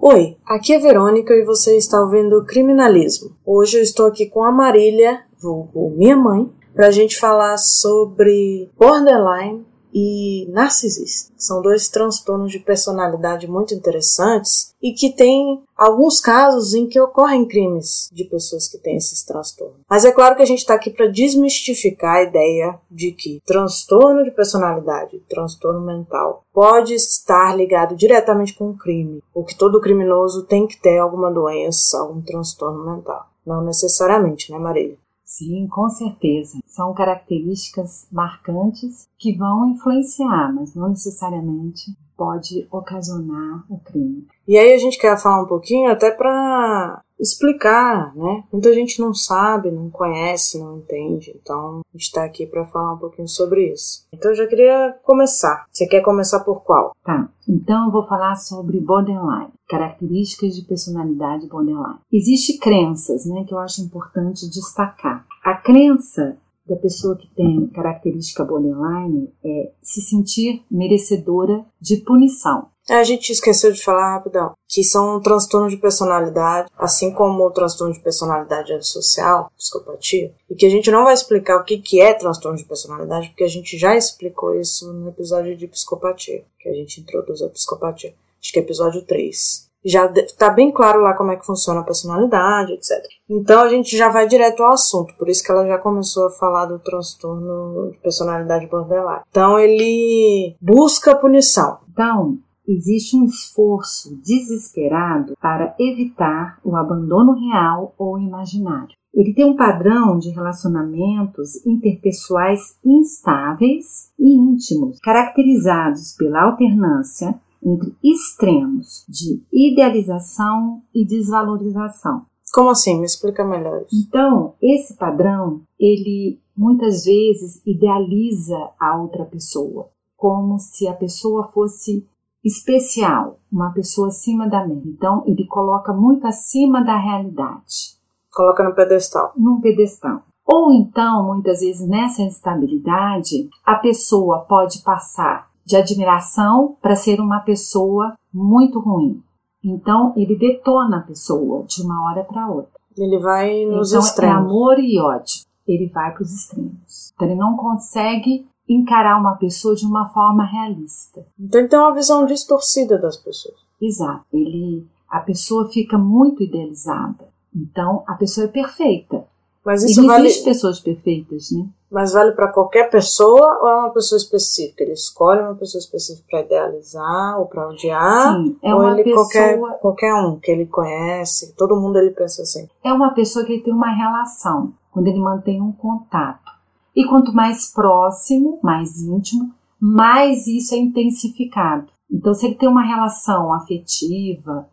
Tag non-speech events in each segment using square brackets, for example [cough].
Oi, aqui é Verônica e você está ouvindo Criminalismo. Hoje eu estou aqui com a Marília, vulgo minha mãe, para a gente falar sobre borderline e narcisista. São dois transtornos de personalidade muito interessantes e que têm alguns casos em que ocorrem crimes de pessoas que têm esses transtornos. Mas é claro que a gente está aqui para desmistificar a ideia de que transtorno de personalidade, transtorno mental, pode estar ligado diretamente com o crime, ou que todo criminoso tem que ter alguma doença, algum transtorno mental. Não necessariamente, né, Marília? Sim, com certeza. São características marcantes que vão influenciar, mas não necessariamente pode ocasionar o crime. E aí a gente quer falar um pouquinho até para explicar, né? Muita gente não sabe, não conhece, não entende. Então a gente está aqui para falar um pouquinho sobre isso. Então eu já queria começar. Você quer começar por qual? Tá. Então eu vou falar sobre borderline, características de personalidade borderline. Existem crenças, né, que eu acho importante destacar. A crença da pessoa que tem característica borderline é se sentir merecedora de punição. É, a gente esqueceu de falar rapidão que são um transtorno de personalidade, assim como o transtorno de personalidade antissocial, psicopatia, e que a gente não vai explicar o que, que é transtorno de personalidade, porque a gente já explicou isso no episódio de psicopatia, que a gente introduz a psicopatia. Acho que é episódio 3 já está bem claro lá como é que funciona a personalidade, etc. Então a gente já vai direto ao assunto, por isso que ela já começou a falar do transtorno de personalidade borderline. Então ele busca punição. Então, existe um esforço desesperado para evitar o abandono real ou imaginário. Ele tem um padrão de relacionamentos interpessoais instáveis e íntimos, caracterizados pela alternância entre extremos de idealização e desvalorização. Como assim? Me explica melhor. Então, esse padrão, ele muitas vezes idealiza a outra pessoa, como se a pessoa fosse especial, uma pessoa acima da média. Então, ele coloca muito acima da realidade. Coloca no pedestal. Num pedestal. Ou então, muitas vezes nessa instabilidade, a pessoa pode passar de admiração para ser uma pessoa muito ruim. Então ele detona a pessoa de uma hora para outra. Ele vai nos então, extremos. É amor e ódio. Ele vai para os extremos. Então ele não consegue encarar uma pessoa de uma forma realista. Então ele tem uma visão distorcida das pessoas. Exato. Ele, a pessoa fica muito idealizada. Então a pessoa é perfeita. Mas isso e não vale... existe pessoas perfeitas, né? Mas vale para qualquer pessoa ou é uma pessoa específica? Ele escolhe uma pessoa específica para idealizar ou para odiar? Sim, é ou uma ele pessoa... qualquer, qualquer um que ele conhece, todo mundo ele pensa assim. É uma pessoa que tem uma relação, quando ele mantém um contato. E quanto mais próximo, mais íntimo, mais isso é intensificado. Então, se ele tem uma relação afetiva,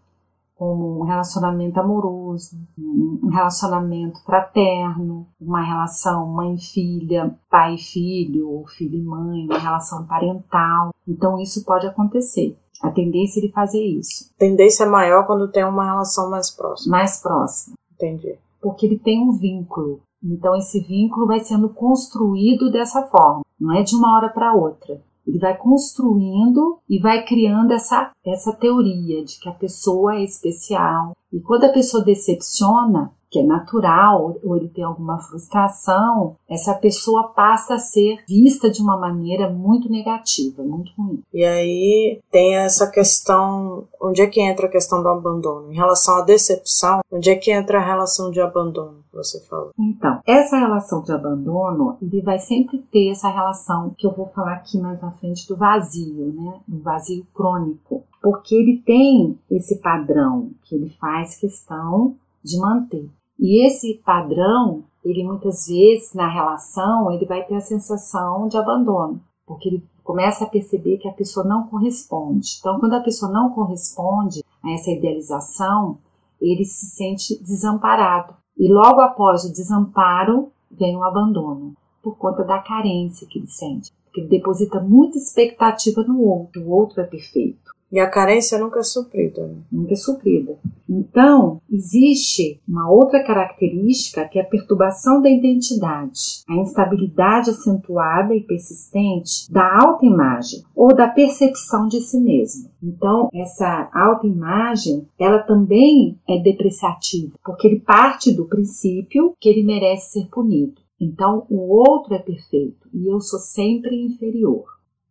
como um relacionamento amoroso, um relacionamento fraterno, uma relação mãe-filha, pai-filho, ou filho e mãe, uma relação parental. Então isso pode acontecer. A tendência é ele fazer isso. A tendência é maior quando tem uma relação mais próxima. Mais próxima. Entendi. Porque ele tem um vínculo. Então esse vínculo vai sendo construído dessa forma. Não é de uma hora para outra. Ele vai construindo e vai criando essa, essa teoria de que a pessoa é especial. E quando a pessoa decepciona, que é natural, ou ele tem alguma frustração, essa pessoa passa a ser vista de uma maneira muito negativa, muito ruim. E aí tem essa questão, onde é que entra a questão do abandono? Em relação à decepção, onde é que entra a relação de abandono que você falou? Então, essa relação de abandono, ele vai sempre ter essa relação que eu vou falar aqui mais na frente do vazio, né? Do vazio crônico. Porque ele tem esse padrão que ele faz questão de manter. E esse padrão, ele muitas vezes na relação, ele vai ter a sensação de abandono, porque ele começa a perceber que a pessoa não corresponde. Então, quando a pessoa não corresponde a essa idealização, ele se sente desamparado. E logo após o desamparo, vem o abandono, por conta da carência que ele sente. Porque ele deposita muita expectativa no outro, o outro é perfeito. E a carência nunca é suprida. Né? Nunca é suprida. Então, existe uma outra característica que é a perturbação da identidade, a instabilidade acentuada e persistente da autoimagem ou da percepção de si mesmo. Então, essa autoimagem, ela também é depreciativa, porque ele parte do princípio que ele merece ser punido. Então, o outro é perfeito e eu sou sempre inferior.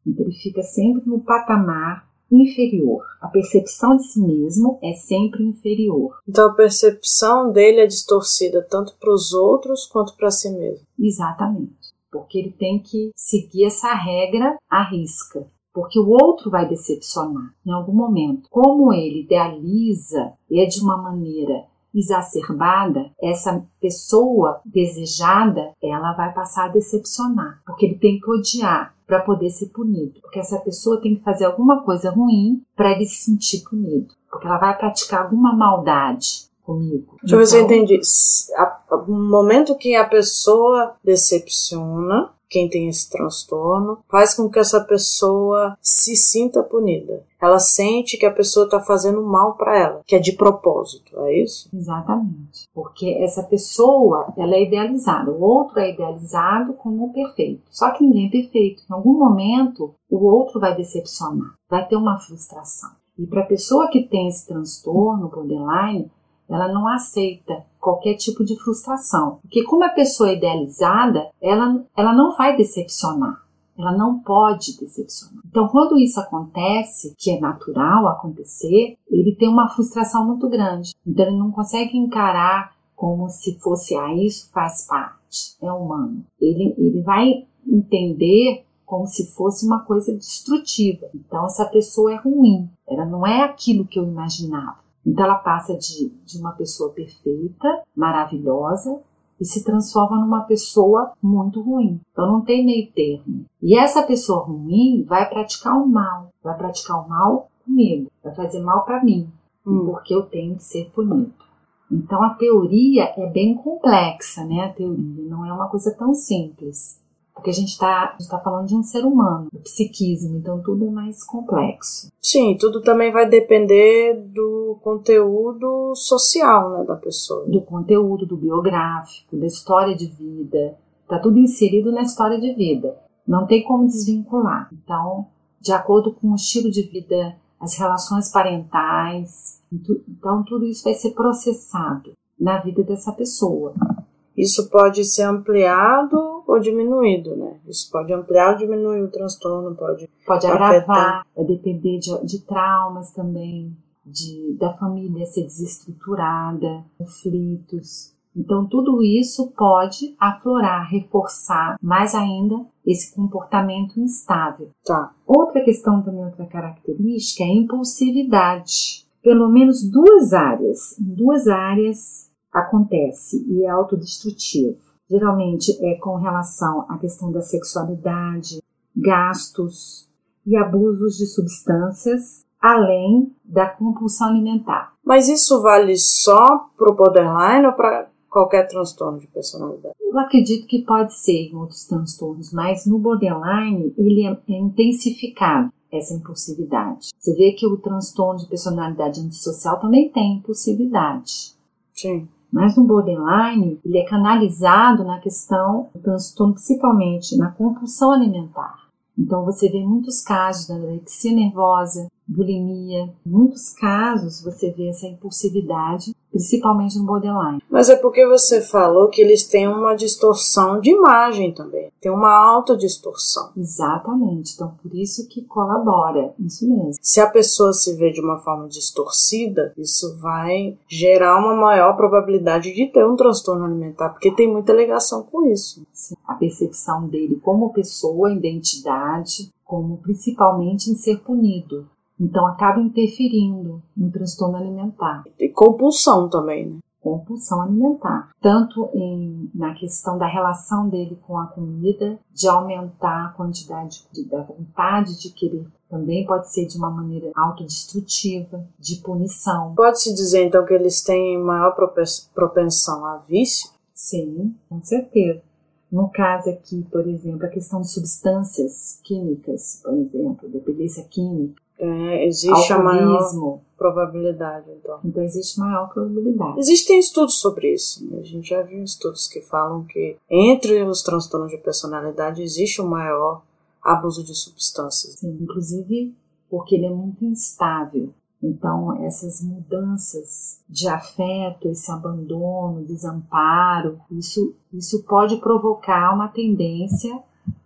Então, ele fica sempre no patamar inferior. A percepção de si mesmo é sempre inferior. Então, a percepção dele é distorcida tanto para os outros quanto para si mesmo. Exatamente. Porque ele tem que seguir essa regra à risca porque o outro vai decepcionar em algum momento. Como ele idealiza e é de uma maneira exacerbada, essa pessoa desejada, ela vai passar a decepcionar, porque ele tem que odiar para poder ser punido, porque essa pessoa tem que fazer alguma coisa ruim para ele se sentir punido, porque ela vai praticar alguma maldade comigo. Deixa eu ver se eu então entendi. No momento que a pessoa decepciona, quem tem esse transtorno, faz com que essa pessoa se sinta punida. Ela sente que a pessoa está fazendo mal para ela, que é de propósito, é isso? Exatamente. Porque essa pessoa, ela é idealizada, o outro é idealizado como perfeito. Só que ninguém é perfeito. Em algum momento, o outro vai decepcionar, vai ter uma frustração. E para a pessoa que tem esse transtorno borderline, ela não aceita qualquer tipo de frustração. Porque como a pessoa é idealizada, ela, ela não vai decepcionar. Ela não pode decepcionar. Então, quando isso acontece, que é natural acontecer, ele tem uma frustração muito grande. Então, ele não consegue encarar como se fosse, ah, isso faz parte, é humano. Ele, ele vai entender como se fosse uma coisa destrutiva. Então, essa pessoa é ruim. Ela não é aquilo que eu imaginava. Então ela passa de, de uma pessoa perfeita, maravilhosa, e se transforma numa pessoa muito ruim. Então não tem meio termo. E essa pessoa ruim vai praticar o mal, vai praticar o mal comigo, vai fazer mal para mim, hum. porque eu tenho que ser punido. Então a teoria é bem complexa, né? A teoria não é uma coisa tão simples. Porque a gente está tá falando de um ser humano, do psiquismo, então tudo é mais complexo. Sim, tudo também vai depender do conteúdo social né, da pessoa. Do conteúdo, do biográfico, da história de vida. Está tudo inserido na história de vida. Não tem como desvincular. Então, de acordo com o estilo de vida, as relações parentais, então tudo isso vai ser processado na vida dessa pessoa. Isso pode ser ampliado ou diminuído, né? Isso pode ampliar ou diminuir o transtorno, pode pode agravar, vai depender de, de traumas também, de da família ser desestruturada, conflitos. Então tudo isso pode aflorar, reforçar mais ainda esse comportamento instável. Tá. Outra questão também, outra característica é a impulsividade. Pelo menos duas áreas, em duas áreas acontece e é autodestrutivo. Geralmente é com relação à questão da sexualidade, gastos e abusos de substâncias, além da compulsão alimentar. Mas isso vale só para o borderline ou para qualquer transtorno de personalidade? Eu acredito que pode ser em outros transtornos, mas no borderline ele é, intensificado essa impulsividade. Você vê que o transtorno de personalidade antissocial também tem impulsividade. Sim. Mas no borderline, ele é canalizado na questão do transtorno, principalmente na compulsão alimentar. Então você vê muitos casos da anorexia nervosa, bulimia. Muitos casos você vê essa impulsividade, principalmente no borderline. Mas é porque você falou que eles têm uma distorção de imagem também. Tem uma alta distorção. Exatamente. Então por isso que colabora. Isso mesmo. Se a pessoa se vê de uma forma distorcida, isso vai gerar uma maior probabilidade de ter um transtorno alimentar, porque tem muita ligação com isso. Sim. A percepção dele como pessoa, identidade, como principalmente em ser punido. Então acaba interferindo no transtorno alimentar. E compulsão também, né? Compulsão alimentar. Tanto em, na questão da relação dele com a comida, de aumentar a quantidade de, da vontade de querer. Também pode ser de uma maneira autodestrutiva, de punição. Pode-se dizer então que eles têm maior propensão a vício? Sim, com certeza. No caso aqui, por exemplo, a questão de substâncias químicas, por exemplo, dependência química, É, existe a maior probabilidade, então. Então existe maior probabilidade. Existem estudos sobre isso. Né? A gente já viu estudos que falam que entre os transtornos de personalidade existe o um maior abuso de substâncias. Sim, inclusive porque ele é muito instável. Então, essas mudanças de afeto, esse abandono, desamparo, isso, isso pode provocar uma tendência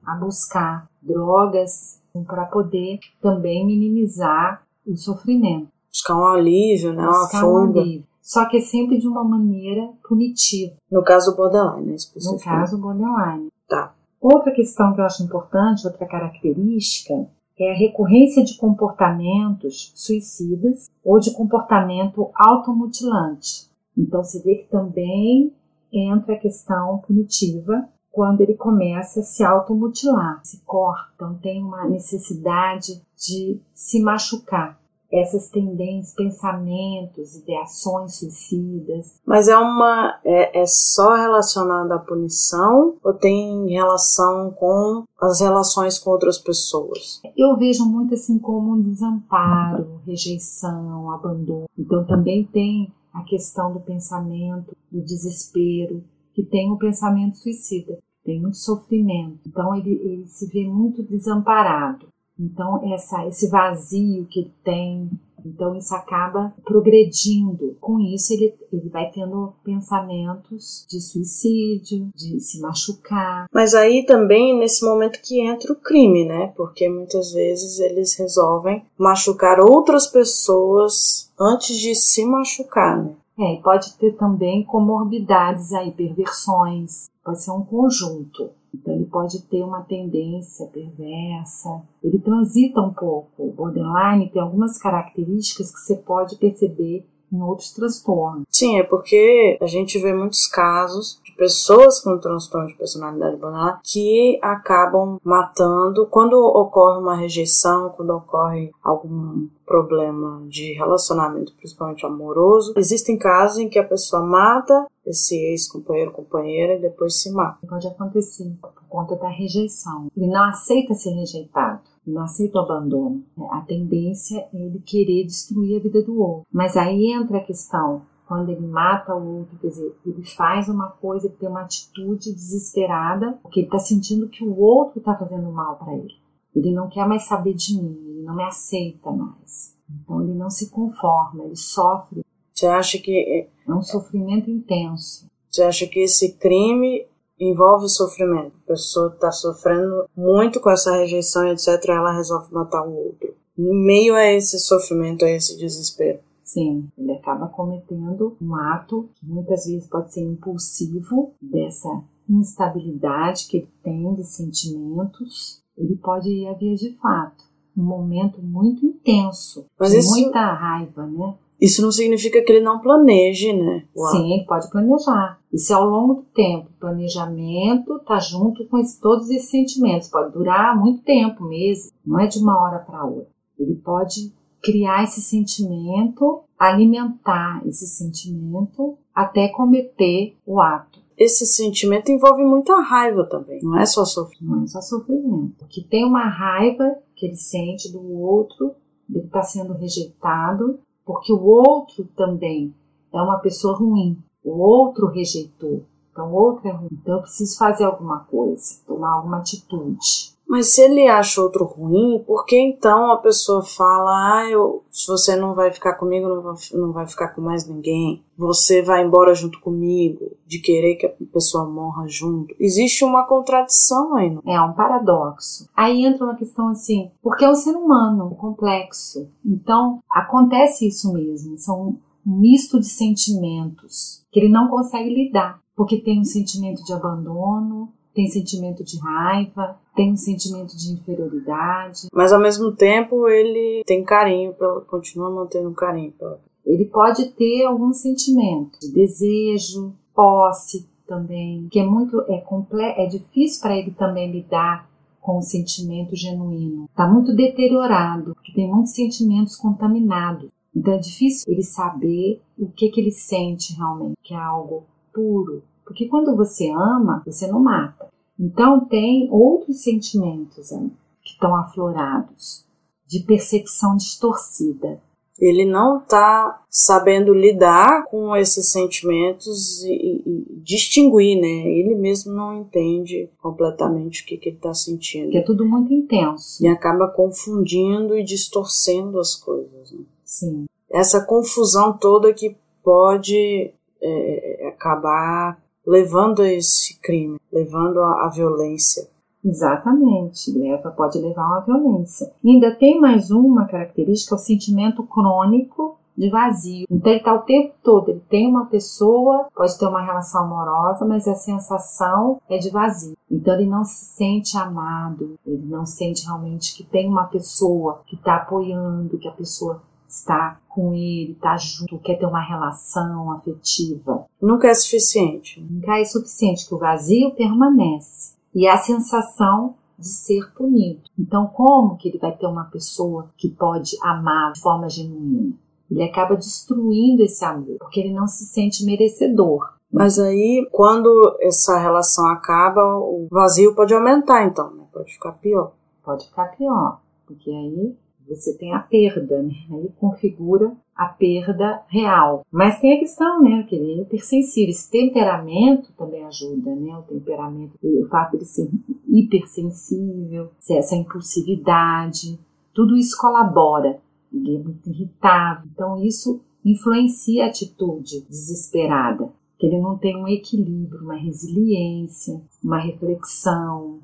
a buscar drogas para poder também minimizar o sofrimento. Buscar um alívio, né? Buscar uma fuga. Um alívio. Só que é sempre de uma maneira punitiva. No caso borderline, né? No caso borderline. Tá. Outra questão que eu acho importante, outra característica, é a recorrência de comportamentos suicidas ou de comportamento automutilante. Então, se vê que também entra a questão punitiva quando ele começa a se automutilar, se corta, então tem uma necessidade de se machucar essas tendências, pensamentos, ideações suicidas. Mas é uma é, é só relacionado à punição ou tem relação com as relações com outras pessoas? Eu vejo muito assim como um desamparo, rejeição, abandono. Então também tem a questão do pensamento, do desespero, que tem o pensamento suicida, tem muito sofrimento. Então ele, ele se vê muito desamparado. Então, essa, esse vazio que ele tem, então isso acaba progredindo. Com isso, ele, ele vai tendo pensamentos de suicídio, de se machucar. Mas aí também nesse momento que entra o crime, né? Porque muitas vezes eles resolvem machucar outras pessoas antes de se machucar, né? É, e pode ter também comorbidades aí, perversões, pode ser um conjunto. Então ele pode ter uma tendência perversa, ele transita um pouco. O borderline tem algumas características que você pode perceber em outros transtornos. Sim, é porque a gente vê muitos casos pessoas com transtorno de personalidade borderline que acabam matando quando ocorre uma rejeição, quando ocorre algum problema de relacionamento, principalmente amoroso. Existem casos em que a pessoa mata esse ex-companheiro, companheira e depois se mata. Pode acontecer por conta da rejeição. Ele não aceita ser rejeitado não aceita o abandono. A tendência é ele querer destruir a vida do outro. Mas aí entra a questão, quando ele mata o outro, quer dizer, ele faz uma coisa, ele tem uma atitude desesperada, porque ele está sentindo que o outro está fazendo mal para ele. Ele não quer mais saber de mim, ele não me aceita mais. Então ele não se conforma, ele sofre. Você acha que é, é um sofrimento intenso? Você acha que esse crime envolve sofrimento. A pessoa está sofrendo muito com essa rejeição e etc. Ela resolve matar o outro. Em meio a esse sofrimento, a esse desespero. Sim, ele acaba cometendo um ato que muitas vezes pode ser impulsivo dessa instabilidade que ele tem de sentimentos. Ele pode ir a via de fato, um momento muito intenso, Mas de isso... muita raiva, né? Isso não significa que ele não planeje, né? Uau. Sim, ele pode planejar. Isso é ao longo do tempo. O planejamento tá junto com esse, todos esses sentimentos. Pode durar muito tempo, meses. Não é de uma hora para outra. Ele pode criar esse sentimento, alimentar esse sentimento até cometer o ato. Esse sentimento envolve muita raiva também, não é só sofrimento. Não é só sofrimento. Que tem uma raiva que ele sente do outro, ele está sendo rejeitado, porque o outro também é uma pessoa ruim, o outro rejeitou, então o outro é ruim, então eu preciso fazer alguma coisa, tomar alguma atitude. Mas se ele acha outro ruim, por que então a pessoa fala, ah, eu, se você não vai ficar comigo, não vai, não vai ficar com mais ninguém, você vai embora junto comigo, de querer que a pessoa morra junto? Existe uma contradição aí. Não? É um paradoxo. Aí entra uma questão assim, porque é um ser humano complexo, então acontece isso mesmo, são um misto de sentimentos que ele não consegue lidar, porque tem um sentimento de abandono, tem sentimento de raiva, tem um sentimento de inferioridade. Mas ao mesmo tempo ele tem carinho, pela, continua mantendo carinho pela. Ele pode ter algum sentimento de desejo, posse também, que é muito é comple é difícil para ele também lidar com o sentimento genuíno. Está muito deteriorado, porque tem muitos sentimentos contaminados. Então é difícil ele saber o que, que ele sente realmente, que é algo puro, porque quando você ama, você não mata. Então tem outros sentimentos né, que estão aflorados de percepção distorcida. Ele não está sabendo lidar com esses sentimentos e, e, distinguir, né? Ele mesmo não entende completamente o que, que ele está sentindo. Que é tudo muito intenso. E acaba confundindo e distorcendo as coisas. Né? Sim. Essa confusão toda que pode é, acabar levando a esse crime, levando à violência. Exatamente, leva, pode levar a uma violência. E ainda tem mais uma característica, o sentimento crônico de vazio. Então ele está o tempo todo, ele tem uma pessoa, pode ter uma relação amorosa, mas a sensação é de vazio. Então ele não se sente amado, ele não sente realmente que tem uma pessoa que está apoiando, que a pessoa está com ele, está junto, quer ter uma relação afetiva. Nunca é suficiente. Nunca é suficiente, que o vazio permanece e a sensação de ser punido. Então, como que ele vai ter uma pessoa que pode amar de forma genuína? Ele acaba destruindo esse amor, porque ele não se sente merecedor. Mas aí, quando essa relação acaba, o vazio pode aumentar, então, né? Pode ficar pior. Pode ficar pior, porque aí você tem a perda, né? Aí configura a perda real. Mas tem a questão, né? Que ele é hipersensível. Esse temperamento também ajuda, né? O temperamento, o fato de ser hipersensível, essa impulsividade, tudo isso colabora. Ele é muito irritável. Então isso influencia a atitude desesperada. Que ele não tem um equilíbrio, uma resiliência, uma reflexão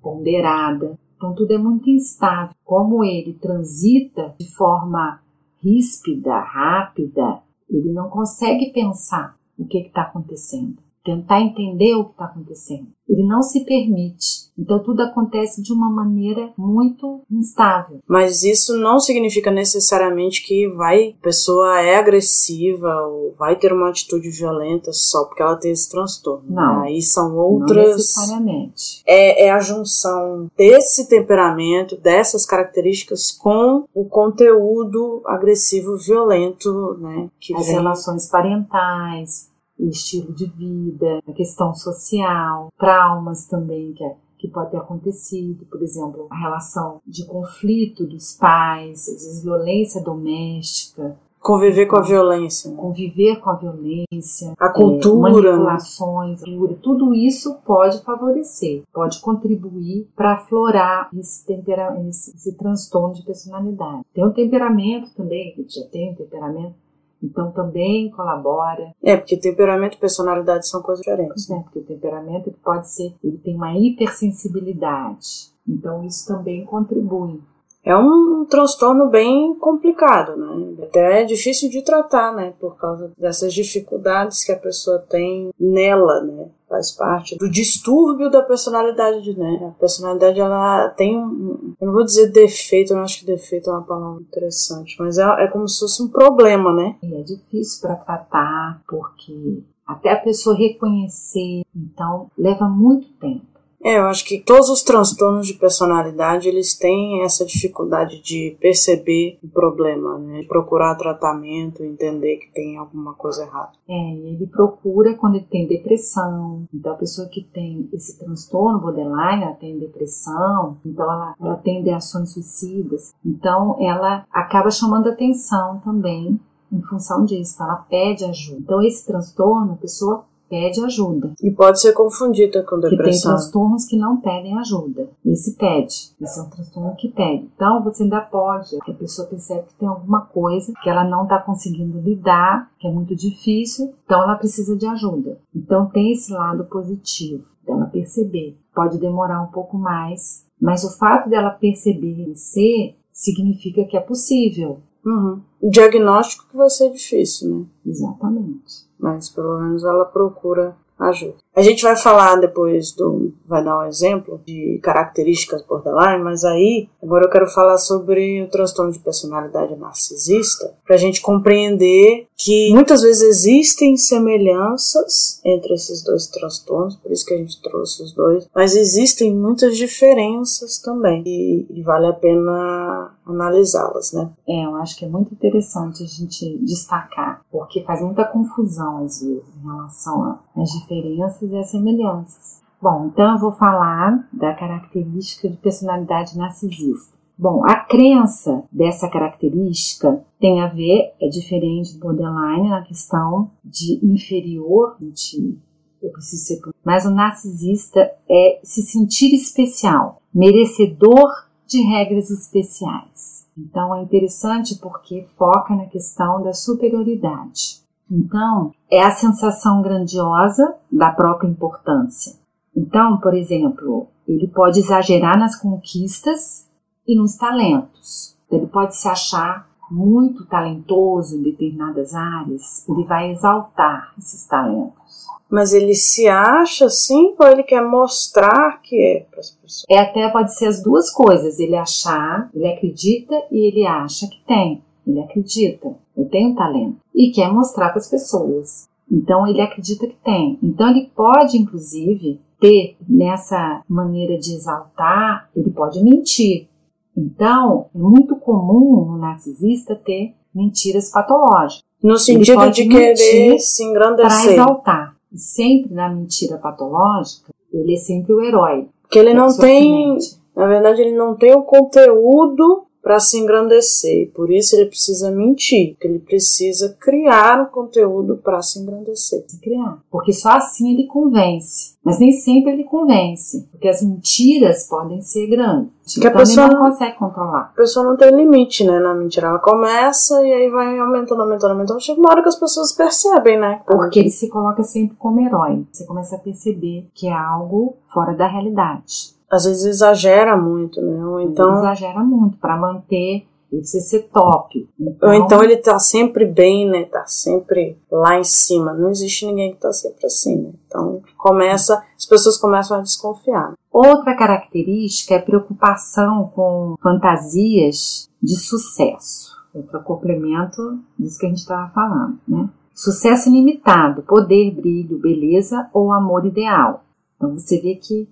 ponderada. Então tudo é muito instável. Como ele transita de forma ríspida, rápida, ele não consegue pensar o que está acontecendo tentar entender o que está acontecendo. Ele não se permite. Então tudo acontece de uma maneira muito instável. Mas isso não significa necessariamente que vai a pessoa é agressiva ou vai ter uma atitude violenta só porque ela tem esse transtorno. Não. Aí são outras. Não necessariamente. É, é a junção desse temperamento, dessas características com o conteúdo agressivo violento, né? Que As vem... relações parentais, o estilo de vida, a questão social, traumas também que, é, que pode ter acontecido, por exemplo, a relação de conflito dos pais, às vezes violência doméstica, Conviver com a violência. Né? Conviver com a violência. A cultura. É, manipulações, cultura, tudo isso pode favorecer, pode contribuir para aflorar esse, tempera esse, esse transtorno de personalidade. Tem um temperamento também, que já tem um temperamento então também colabora. É, porque temperamento e personalidade são coisas diferentes. É, porque o temperamento pode ser, ele tem uma hipersensibilidade. Então isso também contribui. É um transtorno bem complicado, né? Até é difícil de tratar, né? Por causa dessas dificuldades que a pessoa tem nela, né? faz parte do distúrbio da personalidade, né? A personalidade ela tem um, eu não vou dizer defeito, eu não acho que defeito é uma palavra interessante, mas é, é como se fosse um problema, né? E é difícil para tratar porque até a pessoa reconhecer, então leva muito tempo. É, eu acho que todos os transtornos de personalidade eles têm essa dificuldade de perceber o problema, né? De procurar tratamento, entender que tem alguma coisa errada. É, ele procura quando ele tem depressão. Então a pessoa que tem esse transtorno borderline, ela tem depressão, então ela, ela tem ideações suicidas. Então ela acaba chamando atenção também em função disso, então ela pede ajuda. Então esse transtorno, a pessoa pede ajuda. E pode ser confundida com depressão. Que tem transtornos que não pedem ajuda. Esse pede. Esse é um transtorno que pede. Então você ainda pode, a pessoa percebe que tem alguma coisa que ela não está conseguindo lidar, que é muito difícil, então ela precisa de ajuda. Então tem esse lado positivo dela perceber. Pode demorar um pouco mais, mas o fato dela perceber e ser significa que é possível. Uhum. O diagnóstico que vai ser difícil, né? Exatamente mas pelo menos ela procura ajuda. A gente vai falar depois do. vai dar um exemplo de características borderline, mas aí agora eu quero falar sobre o transtorno de personalidade narcisista, para a gente compreender que muitas vezes existem semelhanças entre esses dois transtornos, por isso que a gente trouxe os dois, mas existem muitas diferenças também e, e vale a pena analisá-las, né? É, eu acho que é muito interessante a gente destacar, porque faz muita confusão às vezes em relação às diferenças e as semelhanças. Bom, então eu vou falar da característica de personalidade narcisista. Bom, a crença dessa característica tem a ver, é diferente do borderline na questão de inferior, de eu preciso ser. Mas o narcisista é se sentir especial, merecedor de regras especiais. Então é interessante porque foca na questão da superioridade. Então, é a sensação grandiosa da própria importância. Então, por exemplo, ele pode exagerar nas conquistas e nos talentos. Ele pode se achar muito talentoso em determinadas áreas, ele vai exaltar esses talentos. Mas ele se acha assim ou ele quer mostrar que é para as pessoas? É até pode ser as duas coisas. Ele achar, ele acredita e ele acha que tem. Ele acredita, eu tenho talento e quer mostrar para as pessoas. Então ele acredita que tem. Então ele pode, inclusive, ter nessa maneira de exaltar, ele pode mentir. Então, é muito comum no narcisista ter mentiras patológicas. No sentido de querer se engrandecer. Para exaltar. E sempre na mentira patológica, ele é sempre o herói. Porque ele não tem, na verdade, ele não tem o conteúdo para se engrandecer. Por isso ele precisa mentir, que ele precisa criar o um conteúdo para se engrandecer. Criar. Porque só assim ele convence. Mas nem sempre ele convence, porque as mentiras podem ser grandes. Que então a pessoa não, não consegue controlar. A pessoa não tem limite, né, na mentira. Ela começa e aí vai aumentando, aumentando, aumentando. Chega uma hora que as pessoas percebem, né? Porque ele se coloca sempre como herói. Você começa a perceber que é algo fora da realidade às vezes exagera muito, né? Ou então exagera muito para manter ele precisa ser top. Então, Ou então ele tá sempre bem, né? Tá sempre lá em cima. Não existe ninguém que tá sempre assim, né? Então começa, as pessoas começam a desconfiar. Outra característica é preocupação com fantasias de sucesso. Para complemento disso que a gente estava falando, né? Sucesso ilimitado, poder, brilho, beleza ou amor ideal. Então você vê que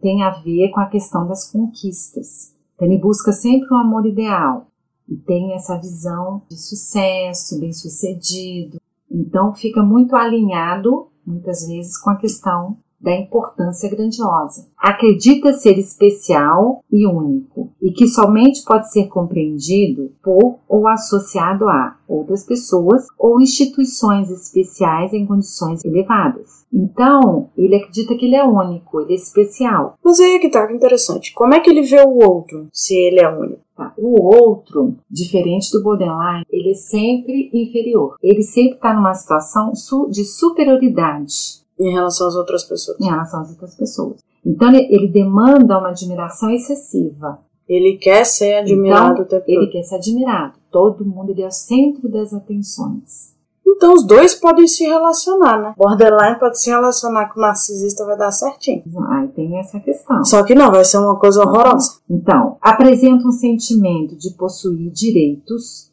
tem a ver com a questão das conquistas. Então, ele busca sempre um amor ideal e tem essa visão de sucesso, bem-sucedido. Então, fica muito alinhado, muitas vezes, com a questão da importância grandiosa. Acredita ser especial e único e que somente pode ser compreendido por ou associado a outras pessoas ou instituições especiais em condições elevadas. Então, ele acredita que ele é único, ele é especial. Mas aí é que tá interessante. Como é que ele vê o outro se ele é único? Tá. O outro, diferente do borderline, ele é sempre inferior. Ele sempre está numa situação de superioridade. Em relação às outras pessoas. Em relação às outras pessoas. Então ele, demanda uma admiração excessiva. Ele quer ser admirado então, Ele quer ser admirado. Todo mundo ele é o centro das atenções. Então os dois podem se relacionar, né? Borderline pode se relacionar com o narcisista, vai dar certinho. Aí tem essa questão. Só que não, vai ser uma coisa horrorosa. Então, apresenta um sentimento de possuir direitos,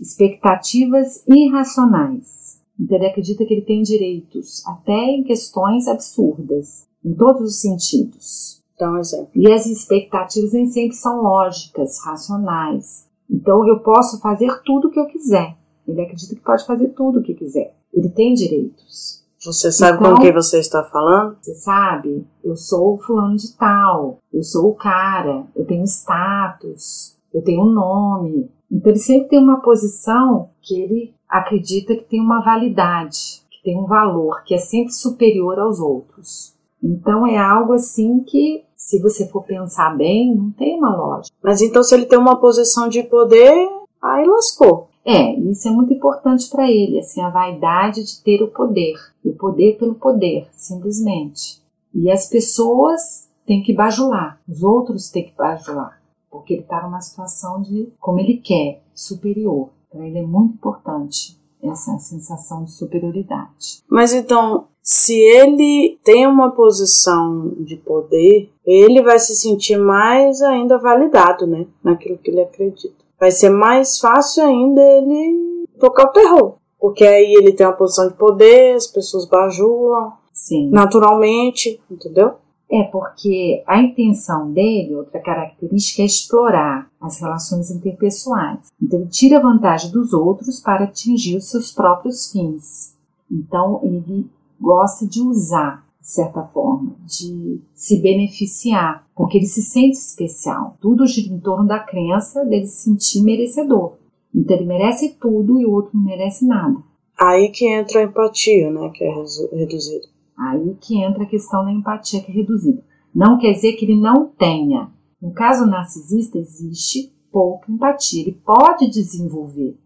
expectativas irracionais então ele acredita que ele tem direitos, até em questões absurdas, em todos os sentidos. Dá um exemplo. E as expectativas nem sempre são lógicas, racionais. Então eu posso fazer tudo o que eu quiser. Ele acredita que pode fazer tudo o que quiser. Ele tem direitos. Você sabe então, com quem você está falando? Você sabe, eu sou o fulano de tal, eu sou o cara, eu tenho status, eu tenho um nome. Então ele sempre tem uma posição que ele acredita que tem uma validade, que tem um valor, que é sempre superior aos outros. Então é algo assim que, se você for pensar bem, não tem uma lógica. Mas então, se ele tem uma posição de poder, aí lascou. É, isso é muito importante para ele, assim, a vaidade de ter o poder, o poder pelo poder, simplesmente. E as pessoas têm que bajular, os outros têm que bajular, porque ele está numa situação de, como ele quer, superior. Para ele é muito importante essa sensação de superioridade. Mas então, se ele tem uma posição de poder, ele vai se sentir mais ainda validado, né? Naquilo que ele acredita. Vai ser mais fácil ainda ele tocar o terror. Porque aí ele tem uma posição de poder, as pessoas bajulam. Sim. Naturalmente, entendeu? É porque a intenção dele, outra característica, é explorar as relações interpessoais. Então, ele tira vantagem dos outros para atingir os seus próprios fins. Então, ele gosta de usar de certa forma, de se beneficiar, porque ele se sente especial. Tudo gira em torno da crença dele se sentir merecedor. Então ele merece tudo e o outro não merece nada. Aí que entra a empatia, né, que é reduzida. Aí que entra a questão da empatia que é reduzida. Não quer dizer que ele não tenha. No caso narcisista existe pouca empatia. Ele pode desenvolver.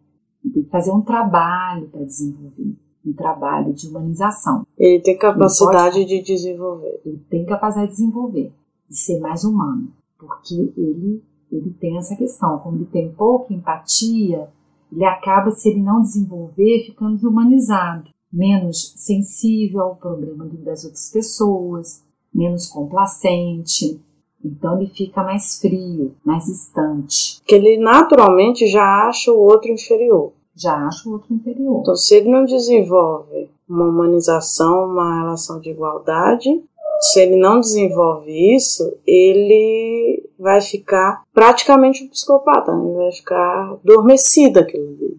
Ele tem que fazer um trabalho para desenvolver um trabalho de humanização. Ele tem capacidade ele pode, de desenvolver. Ele tem capacidade de desenvolver, de ser mais humano, porque ele ele tem essa questão, como ele tem pouca empatia, ele acaba, se ele não desenvolver, ficando desumanizado, menos sensível ao problema das outras pessoas, menos complacente. Então ele fica mais frio, mais distante. Que ele naturalmente já acha o outro inferior já acho o outro inferior. Então, se ele não desenvolve uma humanização, uma relação de igualdade, se ele não desenvolve isso, ele vai ficar praticamente um psicopata, né? ele vai ficar adormecido aquilo ali.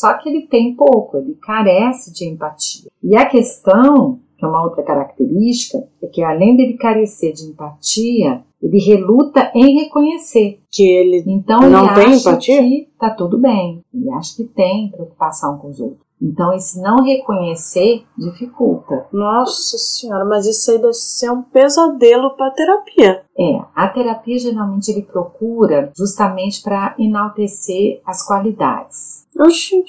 Só que ele tem pouco, ele carece de empatia. E a questão, que é uma outra característica, é que além dele carecer de empatia, ele reluta em reconhecer que ele então não ele tem acha empatia? que tá tudo bem. Ele acha que tem preocupação com os outros. Então esse não reconhecer dificulta. Nossa senhora, mas isso aí deve ser um pesadelo para terapia. É, a terapia geralmente ele procura justamente para enaltecer as qualidades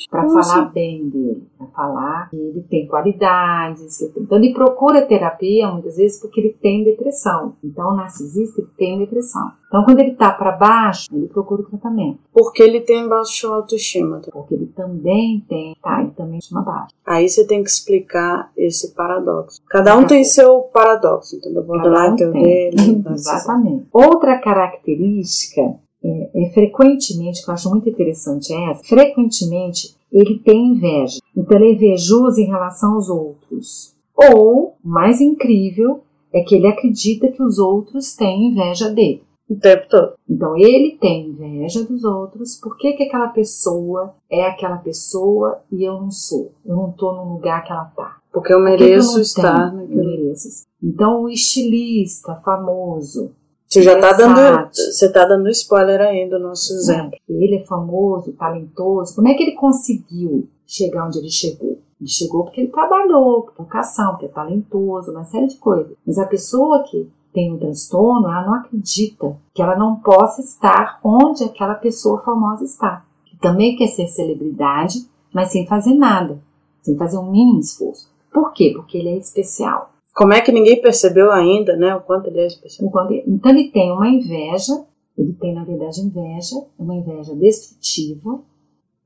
para falar bem dele, para falar que ele tem qualidades. Ele tem... Então ele procura terapia muitas vezes porque ele tem depressão. Então o narcisista ele tem depressão. Então quando ele está para baixo, ele procura o tratamento. Porque ele tem baixa autoestima. Tá? Porque ele também tem, tá, ele também chama baixo. Aí você tem que explicar esse paradoxo. Cada um tem seu paradoxo, entendeu? Borderline um tem o dele. [laughs] Exatamente. Outra característica é, é, frequentemente, que eu acho muito interessante é essa, frequentemente ele tem inveja. Então ele é invejoso em relação aos outros. Ou, o mais incrível, é que ele acredita que os outros têm inveja dele. O tempo todo. Então ele tem inveja dos outros. Por que, que aquela pessoa é aquela pessoa e eu não sou? Eu não estou no lugar que ela está. Porque eu mereço eu estar naquele. Então o estilista famoso você já está dando, você tá dando spoiler aí do nosso exemplo. Ele é famoso, talentoso. Como é que ele conseguiu chegar onde ele chegou? Ele chegou porque ele trabalhou, por vocação, porque é talentoso, uma série de coisas. Mas a pessoa que tem um transtorno, ela não acredita que ela não possa estar onde aquela pessoa famosa está. Que também quer ser celebridade, mas sem fazer nada, sem fazer um mínimo esforço. Por quê? Porque ele é especial. Como é que ninguém percebeu ainda, né, o quanto ele é especial? Então ele tem uma inveja, ele tem na verdade inveja, uma inveja destrutiva,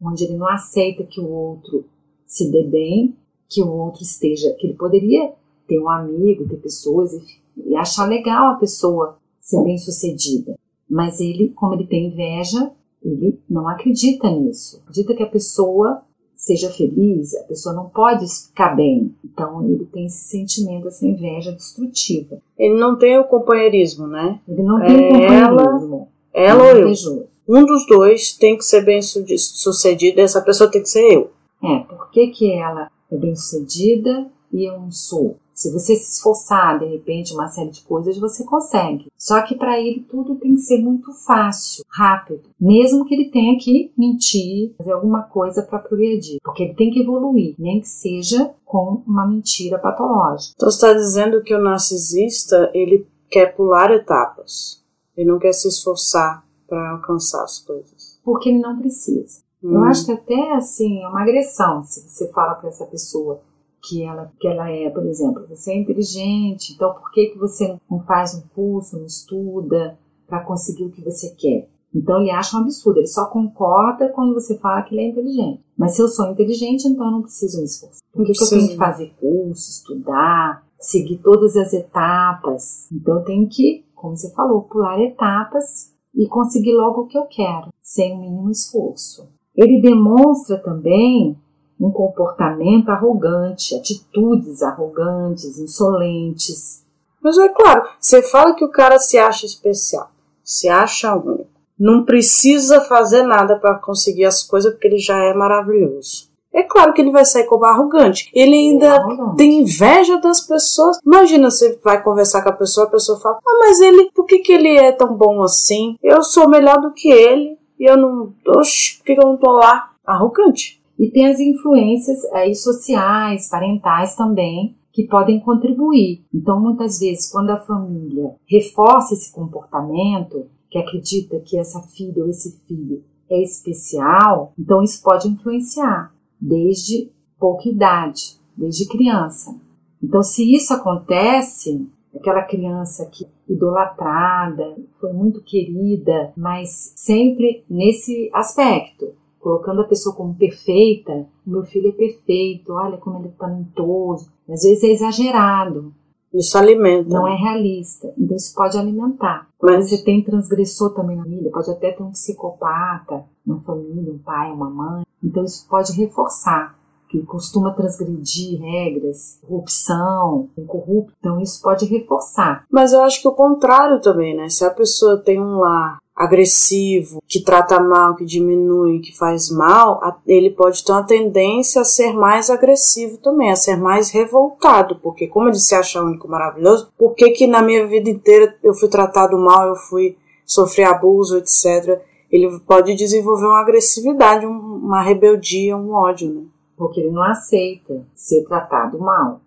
onde ele não aceita que o outro se dê bem, que o outro esteja, que ele poderia ter um amigo, ter pessoas e, e achar legal a pessoa ser bem sucedida. Mas ele, como ele tem inveja, ele não acredita nisso. Acredita que a pessoa seja feliz, a pessoa não pode ficar bem. Então ele tem esse sentimento, essa inveja destrutiva. Ele não tem o companheirismo, né? Ele não tem é o companheirismo. Ela, ela ou eu. Um dos dois tem que ser bem sucedido, essa pessoa tem que ser eu. É, por que, que ela é bem sucedida e eu não sou? Se você se esforçar, de repente, uma série de coisas, você consegue. Só que para ele tudo tem que ser muito fácil, rápido. Mesmo que ele tenha que mentir, fazer alguma coisa para progredir. Porque ele tem que evoluir, nem que seja com uma mentira patológica. Então você está dizendo que o narcisista, ele quer pular etapas. Ele não quer se esforçar para alcançar as coisas. Porque ele não precisa. Hum. Eu acho que até assim, é uma agressão se você fala para essa pessoa que ela, que ela é, por exemplo, você é inteligente, então por que, que você não faz um curso, não estuda para conseguir o que você quer? Então ele acha um absurdo, ele só concorda quando você fala que ele é inteligente. Mas se eu sou inteligente, então eu não preciso me esforçar. Por que, que eu tenho que fazer curso, estudar, seguir todas as etapas? Então eu tenho que, como você falou, pular etapas e conseguir logo o que eu quero, sem o mínimo esforço. Ele demonstra também um comportamento arrogante, atitudes arrogantes, insolentes. Mas é claro, você fala que o cara se acha especial, se acha único. Não precisa fazer nada para conseguir as coisas porque ele já é maravilhoso. é claro que ele vai sair como arrogante. Ele ainda arrogante. tem inveja das pessoas. Imagina, você vai conversar com a pessoa, a pessoa fala: Ah, mas ele, por que, que ele é tão bom assim? Eu sou melhor do que ele. E eu não. Oxi, por que, que eu não tô lá? Arrogante. E tem as influências aí sociais, parentais também, que podem contribuir. Então, muitas vezes, quando a família reforça esse comportamento, que acredita que essa filha ou esse filho é especial, então isso pode influenciar desde pouca idade, desde criança. Então, se isso acontece, aquela criança que idolatrada, foi muito querida, mas sempre nesse aspecto, colocando a pessoa como perfeita, meu filho é perfeito, olha como ele é talentoso. Às vezes é exagerado. Isso alimenta. Não é realista. Então isso pode alimentar. Mas você tem transgressor também na família, pode até ter um psicopata na família, um pai, uma mãe. Então isso pode reforçar que costuma transgredir regras, corrupção, incorrupto, então isso pode reforçar. Mas eu acho que o contrário também, né? Se a pessoa tem um lar agressivo, que trata mal, que diminui, que faz mal, ele pode ter uma tendência a ser mais agressivo também, a ser mais revoltado, porque como ele se acha único maravilhoso, por que que na minha vida inteira eu fui tratado mal, eu fui sofrer abuso, etc. Ele pode desenvolver uma agressividade, uma rebeldia, um ódio, né? Porque ele não aceita ser tratado mal.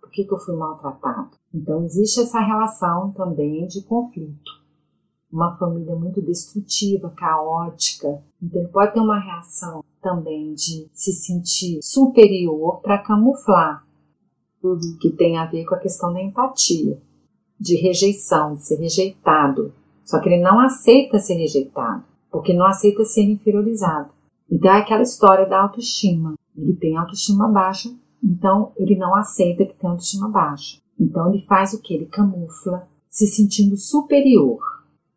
Por que, que eu fui maltratado? Então existe essa relação também de conflito uma família muito destrutiva, caótica. Então, ele pode ter uma reação também de se sentir superior para camuflar, uhum. que tem a ver com a questão da empatia, de rejeição, de ser rejeitado. Só que ele não aceita ser rejeitado, porque não aceita ser inferiorizado. Então, é aquela história da autoestima. Ele tem autoestima baixa, então ele não aceita que tem autoestima baixa. Então, ele faz o que? Ele camufla, se sentindo superior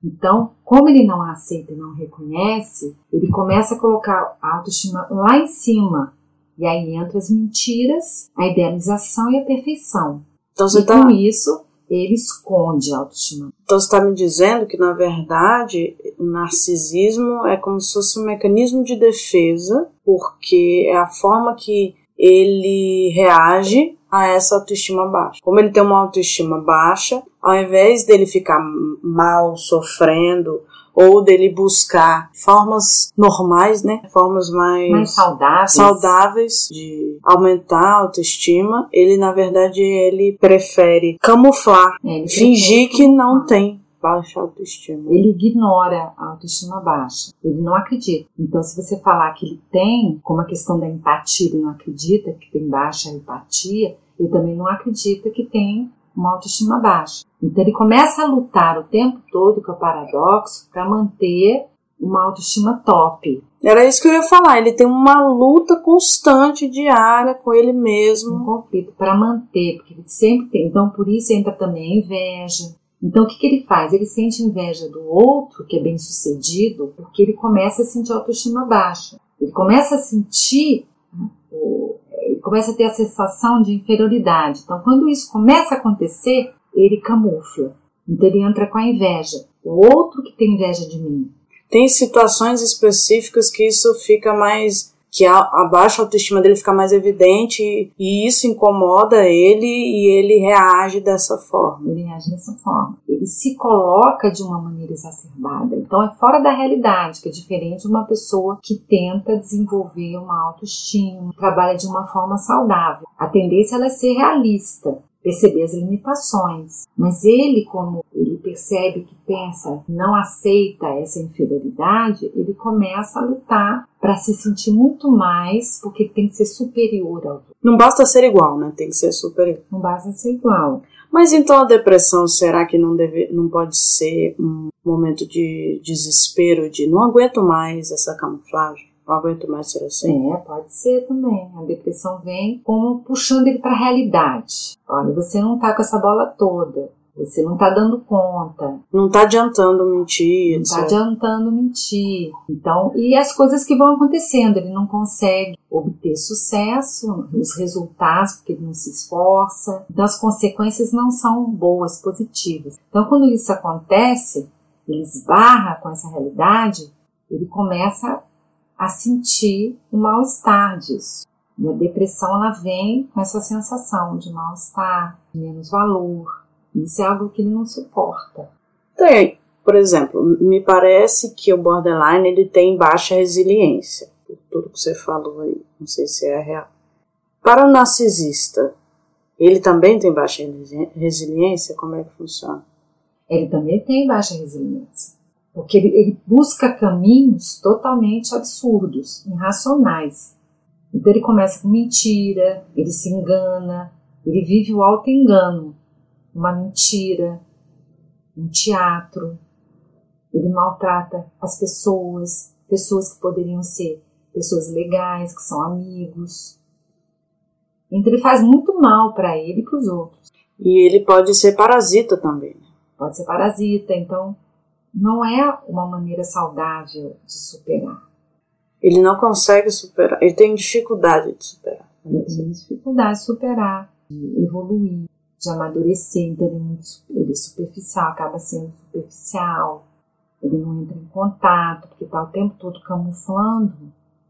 então, como ele não aceita e não reconhece, ele começa a colocar a autoestima lá em cima. E aí entra as mentiras, a idealização e a perfeição. Então, você e tá... com isso, ele esconde a autoestima. Então você está me dizendo que, na verdade, o narcisismo é como se fosse um mecanismo de defesa, porque é a forma que ele reage a essa autoestima baixa. Como ele tem uma autoestima baixa, ao invés dele ficar mal, sofrendo, ou dele buscar formas normais, né? Formas mais, mais saudáveis. saudáveis de aumentar a autoestima, ele na verdade ele prefere camuflar, é, fingir que não tem baixa autoestima. Ele ignora a autoestima baixa. Ele não acredita. Então, se você falar que ele tem, como a questão da empatia, ele não acredita que tem baixa empatia, ele também não acredita que tem uma autoestima baixa. Então, ele começa a lutar o tempo todo com o paradoxo para manter uma autoestima top. Era isso que eu ia falar. Ele tem uma luta constante, diária com ele mesmo. Um conflito para manter, porque ele sempre tem. Então, por isso entra também a inveja, então, o que, que ele faz? Ele sente inveja do outro, que é bem sucedido, porque ele começa a sentir autoestima baixa. Ele começa a sentir, né, começa a ter a sensação de inferioridade. Então, quando isso começa a acontecer, ele camufla. Então, ele entra com a inveja. O outro que tem inveja de mim. Tem situações específicas que isso fica mais que a, a, baixa autoestima dele fica mais evidente e isso incomoda ele e ele reage dessa forma. Ele reage dessa forma. Ele se coloca de uma maneira exacerbada. Então é fora da realidade, que é diferente de uma pessoa que tenta desenvolver uma autoestima, trabalha de uma forma saudável. A tendência é ser realista perceber as limitações. Mas ele, como ele percebe que pensa, não aceita essa inferioridade, ele começa a lutar para se sentir muito mais, porque tem que ser superior ao outro. Não basta ser igual, né? Tem que ser superior. Não basta ser igual. Mas então a depressão será que não deve, não pode ser um momento de desespero, de não aguento mais essa camuflagem? Não aguento mais ser assim. É, pode ser também. A depressão vem como puxando ele para a realidade. Olha, você não tá com essa bola toda. Você não tá dando conta. Não tá adiantando mentir. Não tá adiantando mentir. Então, e as coisas que vão acontecendo, ele não consegue obter sucesso, os resultados, porque ele não se esforça. Então, as consequências não são boas, positivas. Então, quando isso acontece, ele esbarra com essa realidade, ele começa a sentir o mal-estar disso. E a depressão ela vem com essa sensação de mal-estar, de menos valor. Isso é algo que ele não suporta. Tem, por exemplo, me parece que o borderline ele tem baixa resiliência, por tudo que você falou aí. Não sei se é real. Para o narcisista, ele também tem baixa resiliência? Como é que funciona? Ele também tem baixa resiliência. Porque ele, ele busca caminhos totalmente absurdos, irracionais. Então ele começa com mentira, ele se engana, ele vive o auto-engano, uma mentira, um teatro. Ele maltrata as pessoas, pessoas que poderiam ser pessoas legais, que são amigos. Então ele faz muito mal para ele e para os outros. E ele pode ser parasita também. Pode ser parasita, então não é uma maneira saudável de superar. Ele não consegue superar, ele tem dificuldade de superar. Ele tem dificuldade de superar, de evoluir, de amadurecer. Então ele é, muito, ele é superficial, acaba sendo superficial. Ele não entra em contato, porque está o tempo todo camuflando.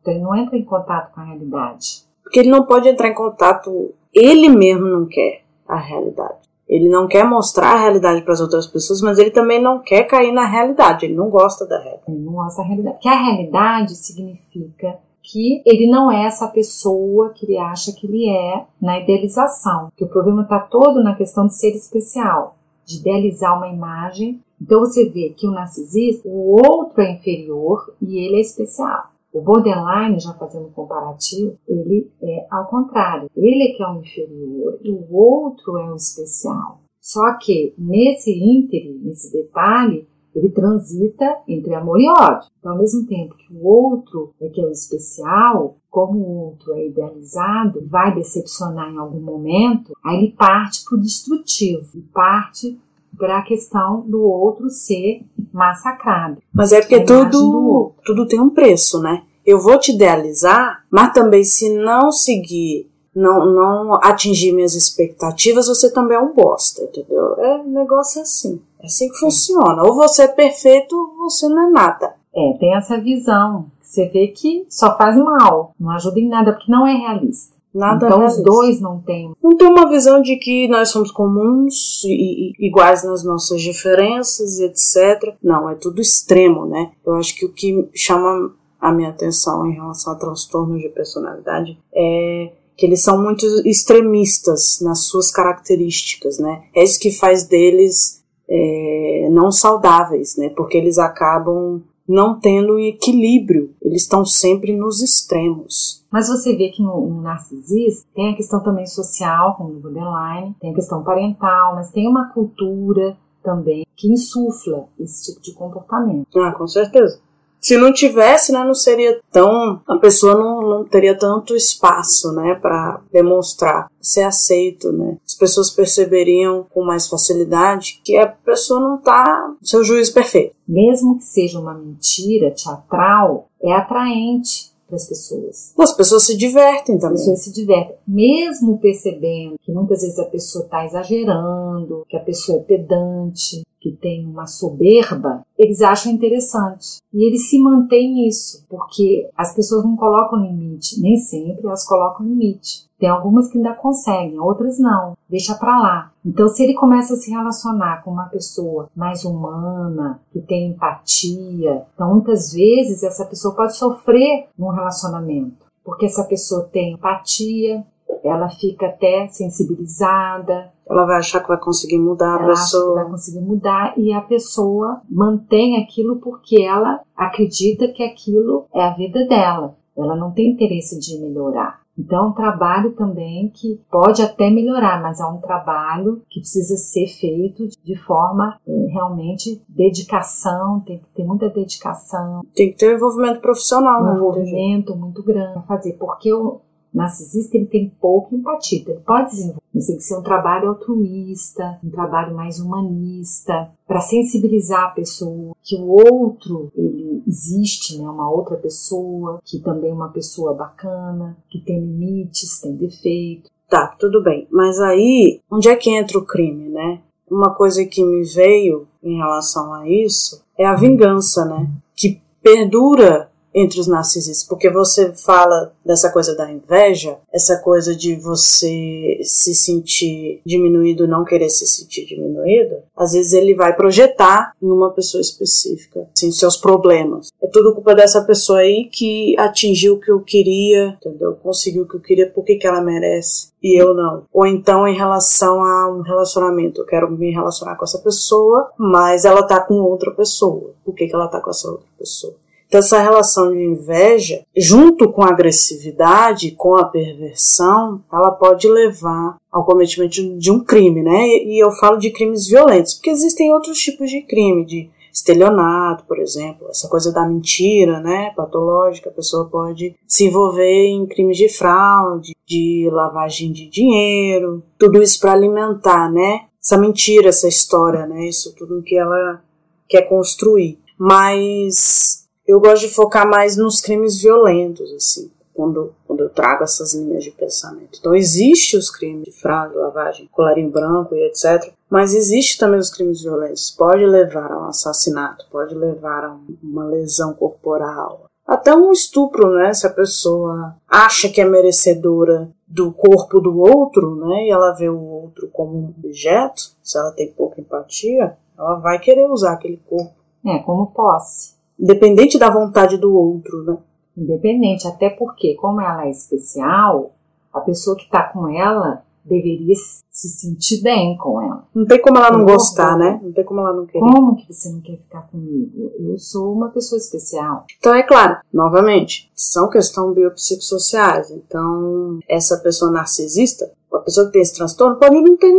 Então ele não entra em contato com a realidade. Porque ele não pode entrar em contato, ele mesmo não quer a realidade. Ele não quer mostrar a realidade para as outras pessoas, mas ele também não quer cair na realidade. Ele não gosta da realidade. Ele não gosta da realidade. Porque a realidade significa que ele não é essa pessoa que ele acha que ele é na idealização. Que o problema está todo na questão de ser especial, de idealizar uma imagem. Então você vê que o narcisista, o outro é inferior e ele é especial. O borderline, já fazendo comparativo, ele é ao contrário. Ele é que é o inferior e o outro é o especial. Só que nesse íntere, nesse detalhe, ele transita entre amor e ódio. Então, ao mesmo tempo que o outro é que é o especial, como o outro é idealizado, vai decepcionar em algum momento, aí ele parte para o destrutivo, parte para a questão do outro ser massacrado. Mas é porque tudo, tudo tem um preço, né? Eu vou te idealizar, mas também se não seguir, não, não atingir minhas expectativas, você também é um bosta, entendeu? É um negócio assim. É assim que funciona. Ou você é perfeito ou você não é nada. É, tem essa visão. Você vê que só faz mal, não ajuda em nada, porque não é realista. Nada então os dois não têm. Não tem uma visão de que nós somos comuns e, e, iguais nas nossas diferenças etc. Não, é tudo extremo, né? Eu acho que o que chama a minha atenção em relação a transtornos de personalidade é que eles são muito extremistas nas suas características, né? É isso que faz deles é, não saudáveis, né? Porque eles acabam não tendo um equilíbrio, eles estão sempre nos extremos. Mas você vê que no, no narcisismo tem a questão também social, como no borderline, tem a questão parental, mas tem uma cultura também que insufla esse tipo de comportamento. Ah, com certeza. Se não tivesse, né, não seria tão. A pessoa não, não teria tanto espaço, né, para demonstrar ser aceito, né. As pessoas perceberiam com mais facilidade que a pessoa não está seu juízo perfeito. Mesmo que seja uma mentira teatral, é atraente para as pessoas. As pessoas se divertem também. As pessoas se divertem, mesmo percebendo que muitas vezes a pessoa está exagerando, que a pessoa é pedante, que tem uma soberba, eles acham interessante. E eles se mantêm nisso, porque as pessoas não colocam limite, nem sempre elas colocam limite. Tem algumas que ainda conseguem, outras não. Deixa pra lá. Então, se ele começa a se relacionar com uma pessoa mais humana, que tem empatia, então muitas vezes essa pessoa pode sofrer num relacionamento, porque essa pessoa tem empatia, ela fica até sensibilizada. Ela vai achar que vai conseguir mudar ela a pessoa. Acha que vai conseguir mudar e a pessoa mantém aquilo porque ela acredita que aquilo é a vida dela. Ela não tem interesse de melhorar. Então, é um trabalho também que pode até melhorar, mas é um trabalho que precisa ser feito de forma é, realmente dedicação, tem que ter muita dedicação. Tem que ter envolvimento profissional, um né? envolvimento muito grande a fazer, porque o narcisista ele tem pouca empatia, então ele pode desenvolver, mas tem que ser um trabalho altruísta, um trabalho mais humanista, para sensibilizar a pessoa que o outro ele existe, né, uma outra pessoa que também é uma pessoa bacana, que tem limites, tem defeito. Tá, tudo bem. Mas aí, onde é que entra o crime, né? Uma coisa que me veio em relação a isso é a vingança, né? Que perdura entre os narcisistas, porque você fala dessa coisa da inveja, essa coisa de você se sentir diminuído, não querer se sentir diminuído, às vezes ele vai projetar em uma pessoa específica, assim, seus problemas. É tudo culpa dessa pessoa aí que atingiu o que eu queria, entendeu? Conseguiu o que eu queria, por que, que ela merece? E eu não. Ou então em relação a um relacionamento, eu quero me relacionar com essa pessoa, mas ela tá com outra pessoa. Por que, que ela tá com essa outra pessoa? Então, essa relação de inveja, junto com a agressividade, com a perversão, ela pode levar ao cometimento de um crime, né? E eu falo de crimes violentos, porque existem outros tipos de crime, de estelionato, por exemplo, essa coisa da mentira, né, patológica, a pessoa pode se envolver em crimes de fraude, de lavagem de dinheiro, tudo isso para alimentar, né, essa mentira, essa história, né, isso tudo que ela quer construir. Mas eu gosto de focar mais nos crimes violentos, assim, quando, quando eu trago essas linhas de pensamento. Então, existe os crimes de fraude, lavagem, colarinho branco e etc. Mas existe também os crimes violentos. Pode levar a um assassinato, pode levar a uma lesão corporal, até um estupro, né? Se a pessoa acha que é merecedora do corpo do outro, né? E ela vê o outro como um objeto, se ela tem pouca empatia, ela vai querer usar aquele corpo. É, como posse. Independente da vontade do outro, né? Independente, até porque, como ela é especial, a pessoa que está com ela deveria se sentir bem com ela. Não tem como ela não, gostar, né? Não tem como ela não querer. Como que você não quer ficar comigo? Eu sou uma pessoa especial. Então, é claro, novamente, são questões biopsicossociais. Então, essa pessoa narcisista, a pessoa que tem esse transtorno, pode não ter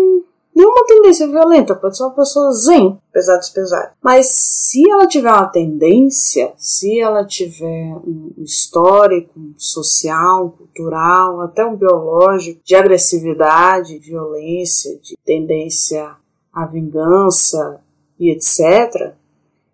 nenhuma tendência violenta, pode ser uma pessoa zen, apesar dos pesares. Mas se ela tiver uma tendência, se ela tiver um histórico social, cultural, até um biológico, de agressividade, violência, de tendência à vingança e etc.,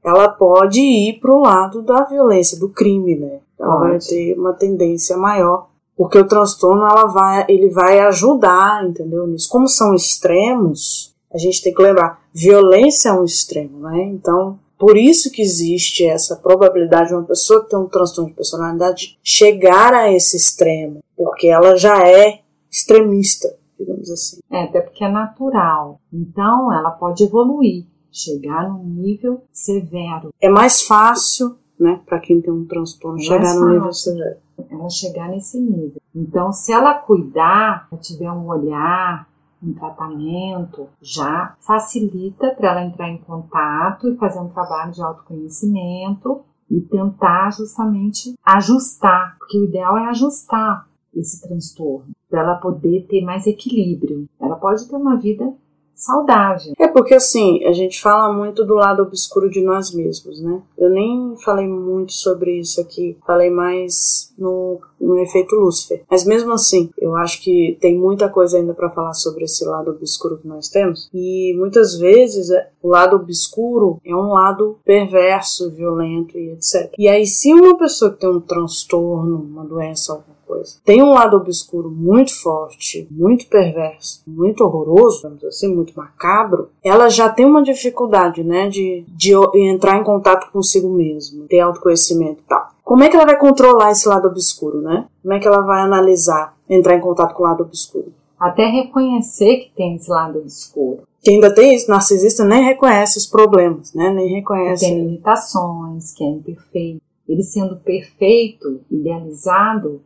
ela pode ir para o lado da violência, do crime, né? Ela pode. vai ter uma tendência maior porque o transtorno ela vai, ele vai ajudar, entendeu? Nisso. Como são extremos, a gente tem que lembrar, violência é um extremo, né? Então, por isso que existe essa probabilidade de uma pessoa que tem um transtorno de personalidade chegar a esse extremo, porque ela já é extremista, digamos assim. É, até porque é natural. Então, ela pode evoluir, chegar num nível severo. É mais fácil, né, para quem tem um transtorno, é chegar num nível severo ela chegar nesse nível. Então, se ela cuidar, tiver um olhar, um tratamento, já facilita para ela entrar em contato e fazer um trabalho de autoconhecimento e tentar justamente ajustar, porque o ideal é ajustar esse transtorno, para ela poder ter mais equilíbrio. Ela pode ter uma vida saudável. É porque assim, a gente fala muito do lado obscuro de nós mesmos, né? Eu nem falei muito sobre isso aqui, falei mais no, no efeito Lúcifer. Mas mesmo assim, eu acho que tem muita coisa ainda para falar sobre esse lado obscuro que nós temos. E muitas vezes é, o lado obscuro é um lado perverso, violento e etc. E aí, se uma pessoa que tem um transtorno, uma doença, coisa. Tem um lado obscuro muito forte, muito perverso, muito horroroso, vamos dizer assim, muito macabro. Ela já tem uma dificuldade, né, de, de entrar em contato consigo mesmo, ter autoconhecimento e tal. Como é que ela vai controlar esse lado obscuro, né? Como é que ela vai analisar, entrar em contato com o lado obscuro? Até reconhecer que tem esse lado obscuro. Que ainda tem isso, narcisista nem reconhece os problemas, né? Nem reconhece. Que tem limitações, que é imperfeito. Ele sendo perfeito, idealizado,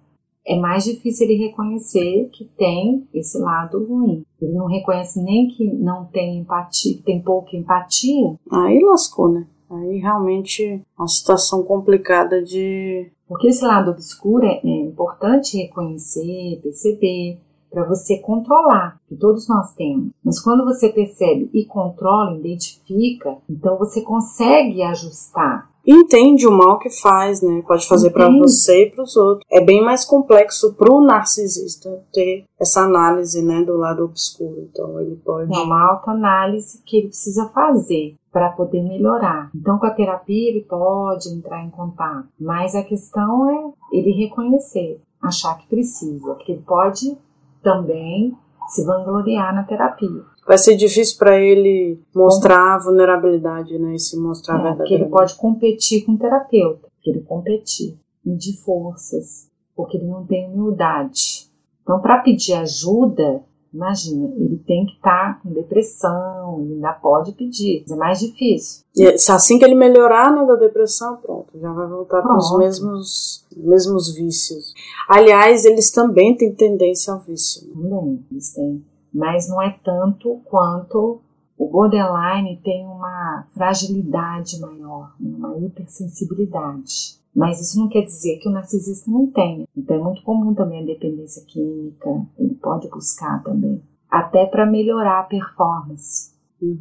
é mais difícil ele reconhecer que tem esse lado ruim. Ele não reconhece nem que não tem empatia, que tem pouca empatia. Aí lascou, né? Aí realmente é uma situação complicada de. Porque esse lado obscuro é, é importante reconhecer, perceber, para você controlar, que todos nós temos. Mas quando você percebe e controla, identifica, então você consegue ajustar entende o mal que faz, né? Pode fazer para você e para os outros. É bem mais complexo para o narcisista ter essa análise, né, do lado obscuro. Então ele pode. É uma autoanálise que ele precisa fazer para poder melhorar. Então, com a terapia, ele pode entrar em contato, mas a questão é ele reconhecer, achar que precisa, que ele pode também se vangloriar na terapia vai ser difícil para ele mostrar a vulnerabilidade, né? E se mostrar é, a verdade. Que ele pode competir com o terapeuta, que ele competir. medir forças, porque ele não tem humildade. Então, para pedir ajuda, imagina, ele tem que estar tá com depressão, ele ainda pode pedir, mas é mais difícil. E assim que ele melhorar né, da depressão, pronto, já vai voltar para os mesmos, mesmos vícios. Aliás, eles também têm tendência ao vício. Né? Também, eles têm. Mas não é tanto quanto o borderline tem uma fragilidade maior, né, uma hipersensibilidade. Mas isso não quer dizer que o narcisista não tenha. Então é muito comum também a dependência química, ele pode buscar também, até para melhorar a performance.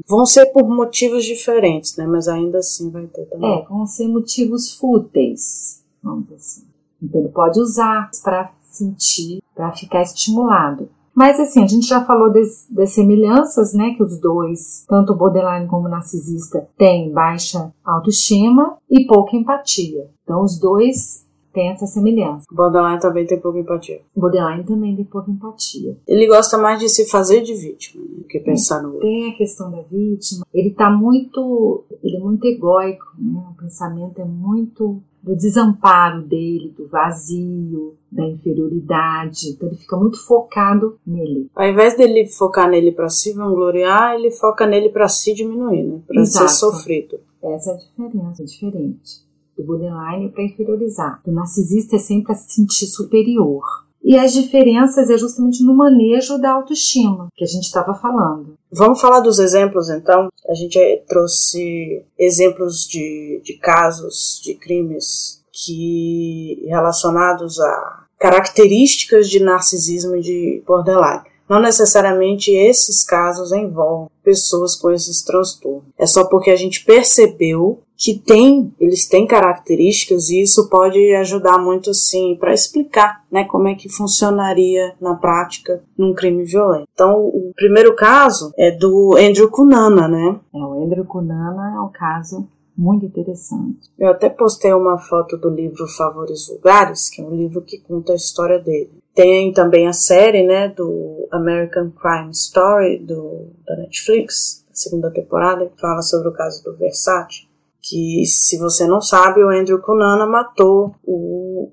Vão ser por motivos diferentes, né? Mas ainda assim vai ter também. É, vão ser motivos fúteis, vamos dizer assim. Então ele pode usar para sentir, para ficar estimulado. Mas assim, a gente já falou das, das semelhanças, né, que os dois, tanto o borderline como o narcisista, têm baixa autoestima e pouca empatia. Então os dois têm essa semelhança. O borderline também tem pouca empatia. O borderline também tem pouca empatia. Ele gosta mais de se fazer de vítima do que pensar no outro. Tem a questão da vítima. Ele tá muito, ele é muito egóico, né? O pensamento é muito do desamparo dele, do vazio, da inferioridade. Então ele fica muito focado nele. Ao invés dele focar nele para se vangloriar, ele foca nele para se diminuir, né? Para ser sofrido. Essa é a diferença, é diferente. Do borderline para inferiorizar. Do narcisista é sempre a se sentir superior. E as diferenças é justamente no manejo da autoestima que a gente estava falando. Vamos falar dos exemplos então? A gente trouxe exemplos de, de casos de crimes que relacionados a características de narcisismo e de borderline. Não necessariamente esses casos envolvem pessoas com esses transtornos. É só porque a gente percebeu que tem, eles têm características e isso pode ajudar muito assim para explicar, né, como é que funcionaria na prática num crime violento. Então, o primeiro caso é do Andrew Cunanan, né? É, o Andrew Cunanan é um caso muito interessante. Eu até postei uma foto do livro Favores Vulgares, que é um livro que conta a história dele. Tem também a série, né, do American Crime Story do, da Netflix, segunda temporada, que fala sobre o caso do Versace. Que, se você não sabe, o Andrew Cunanan matou o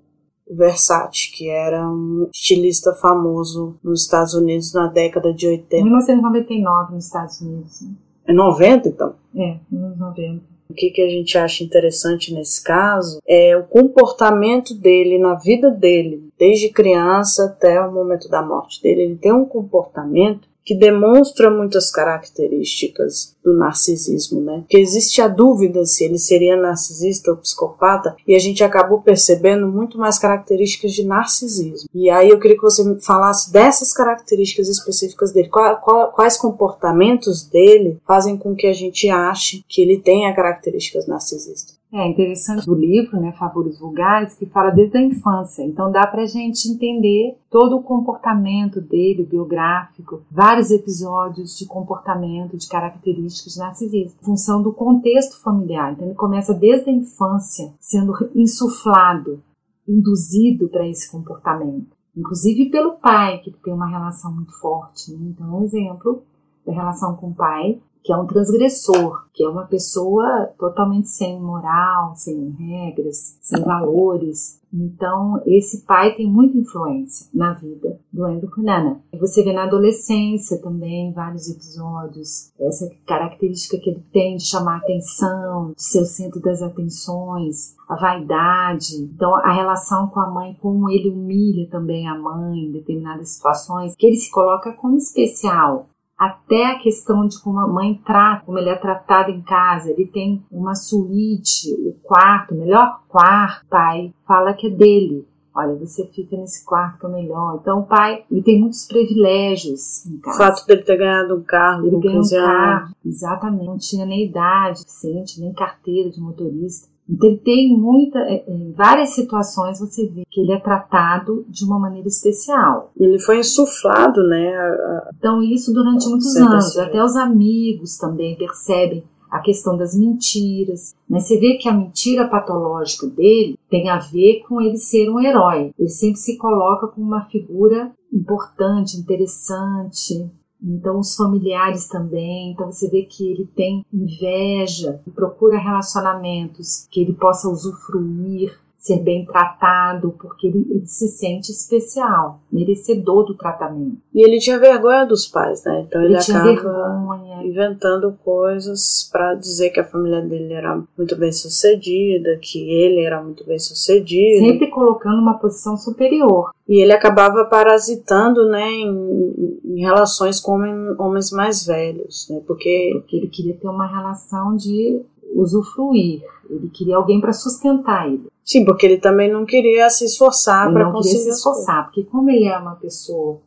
Versace, que era um estilista famoso nos Estados Unidos na década de 80. 1999 nos Estados Unidos. Né? É 90, então? É, nos 90. O que, que a gente acha interessante nesse caso é o comportamento dele na vida dele, desde criança até o momento da morte dele. Ele tem um comportamento que demonstra muitas características do narcisismo, né? Que existe a dúvida se ele seria narcisista ou psicopata e a gente acabou percebendo muito mais características de narcisismo. E aí eu queria que você falasse dessas características específicas dele. quais comportamentos dele fazem com que a gente ache que ele tenha características narcisistas? É interessante do livro, né, Favores Vulgares, que fala desde a infância. Então dá pra gente entender todo o comportamento dele, biográfico, vários episódios de comportamento, de características narcisistas, função do contexto familiar. Então ele começa desde a infância sendo insuflado, induzido para esse comportamento. Inclusive pelo pai, que tem uma relação muito forte. Né? Então, um exemplo da relação com o pai que é um transgressor, que é uma pessoa totalmente sem moral, sem regras, sem valores. Então, esse pai tem muita influência na vida do Andrew Cunanan. Você vê na adolescência também vários episódios, essa característica que ele tem de chamar atenção, de ser o centro das atenções, a vaidade. Então, a relação com a mãe, como ele humilha também a mãe em determinadas situações, que ele se coloca como especial até a questão de como a mãe trata, como ele é tratado em casa. Ele tem uma suíte, o quarto, o melhor quarto, pai fala que é dele. Olha, você fica nesse quarto que é melhor. Então o pai, ele tem muitos privilégios em casa. O fato dele ter ganhado um carro, ele ganhou um carro, exatamente, não tinha nem idade suficiente, nem carteira de motorista. Então ele tem muita, é, é, em várias situações você vê que ele é tratado de uma maneira especial. Ele foi insuflado, né? A... Então isso durante muitos anos, até os amigos também percebem a questão das mentiras. Mas você vê que a mentira patológica dele tem a ver com ele ser um herói. Ele sempre se coloca como uma figura importante, interessante, então os familiares também, então você vê que ele tem inveja, procura relacionamentos que ele possa usufruir ser bem tratado, porque ele, ele, se sente especial, merecedor do tratamento. E ele tinha vergonha dos pais, né? Então ele, ele acaba vergonha. inventando coisas para dizer que a família dele era muito bem sucedida, que ele era muito bem sucedido. Sempre colocando uma posição superior. E ele acabava parasitando, né, em, em relações com homens mais velhos, né? Porque, porque ele queria ter uma relação de usufruir. Ele queria alguém para sustentar ele. Sim, porque ele também não queria se esforçar para conseguir. Não queria se esforçar, porque como ele é uma pessoa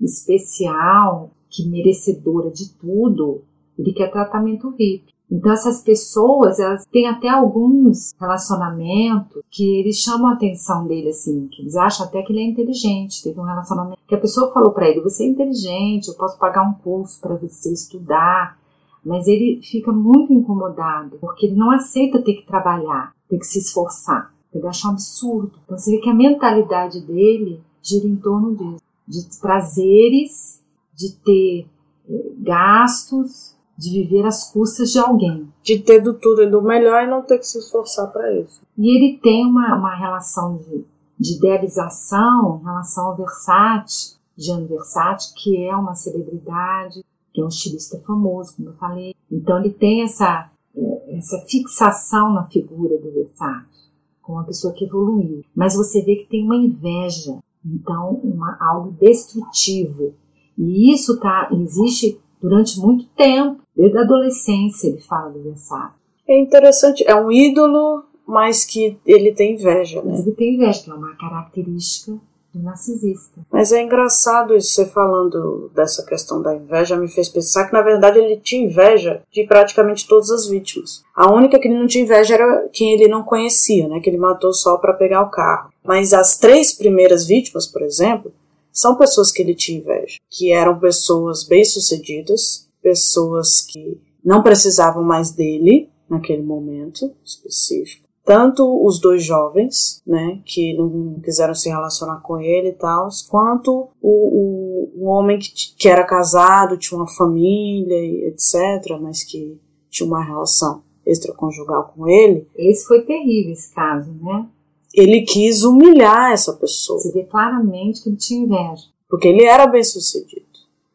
especial, que merecedora de tudo, ele quer tratamento VIP. Então essas pessoas, elas têm até alguns relacionamentos que eles chamam a atenção dele assim, que eles acham até que ele é inteligente. Teve um relacionamento que a pessoa falou para ele: "Você é inteligente, eu posso pagar um curso para você estudar". Mas ele fica muito incomodado, porque ele não aceita ter que trabalhar, ter que se esforçar. Ele acha um absurdo. Então você vê que a mentalidade dele gira em torno disso, de prazeres, de ter eh, gastos, de viver às custas de alguém. De ter do tudo e do melhor e não ter que se esforçar para isso. E ele tem uma, uma relação de, de idealização em relação ao Versace, Jean Versace, que é uma celebridade, que é um estilista famoso, como eu falei. Então ele tem essa, é, essa fixação na figura do Versace, como uma pessoa que evoluiu. Mas você vê que tem uma inveja, então uma, algo destrutivo. E isso tá, existe durante muito tempo, desde a adolescência ele fala do Versace. É interessante, é um ídolo, mas que ele tem inveja, né? Mas ele tem inveja, que é uma característica do narcisista. Mas é engraçado isso, você falando dessa questão da inveja, me fez pensar que na verdade ele tinha inveja de praticamente todas as vítimas. A única que ele não tinha inveja era quem ele não conhecia, né, que ele matou só para pegar o carro. Mas as três primeiras vítimas, por exemplo, são pessoas que ele tinha inveja, que eram pessoas bem-sucedidas, pessoas que não precisavam mais dele naquele momento específico, tanto os dois jovens, né, que não quiseram se relacionar com ele e tal, quanto o, o, o homem que, que era casado, tinha uma família, etc., mas que tinha uma relação extraconjugal com ele. Esse foi terrível, esse caso, né? Ele quis humilhar essa pessoa. Você vê claramente que ele tinha inveja. Porque ele era bem sucedido.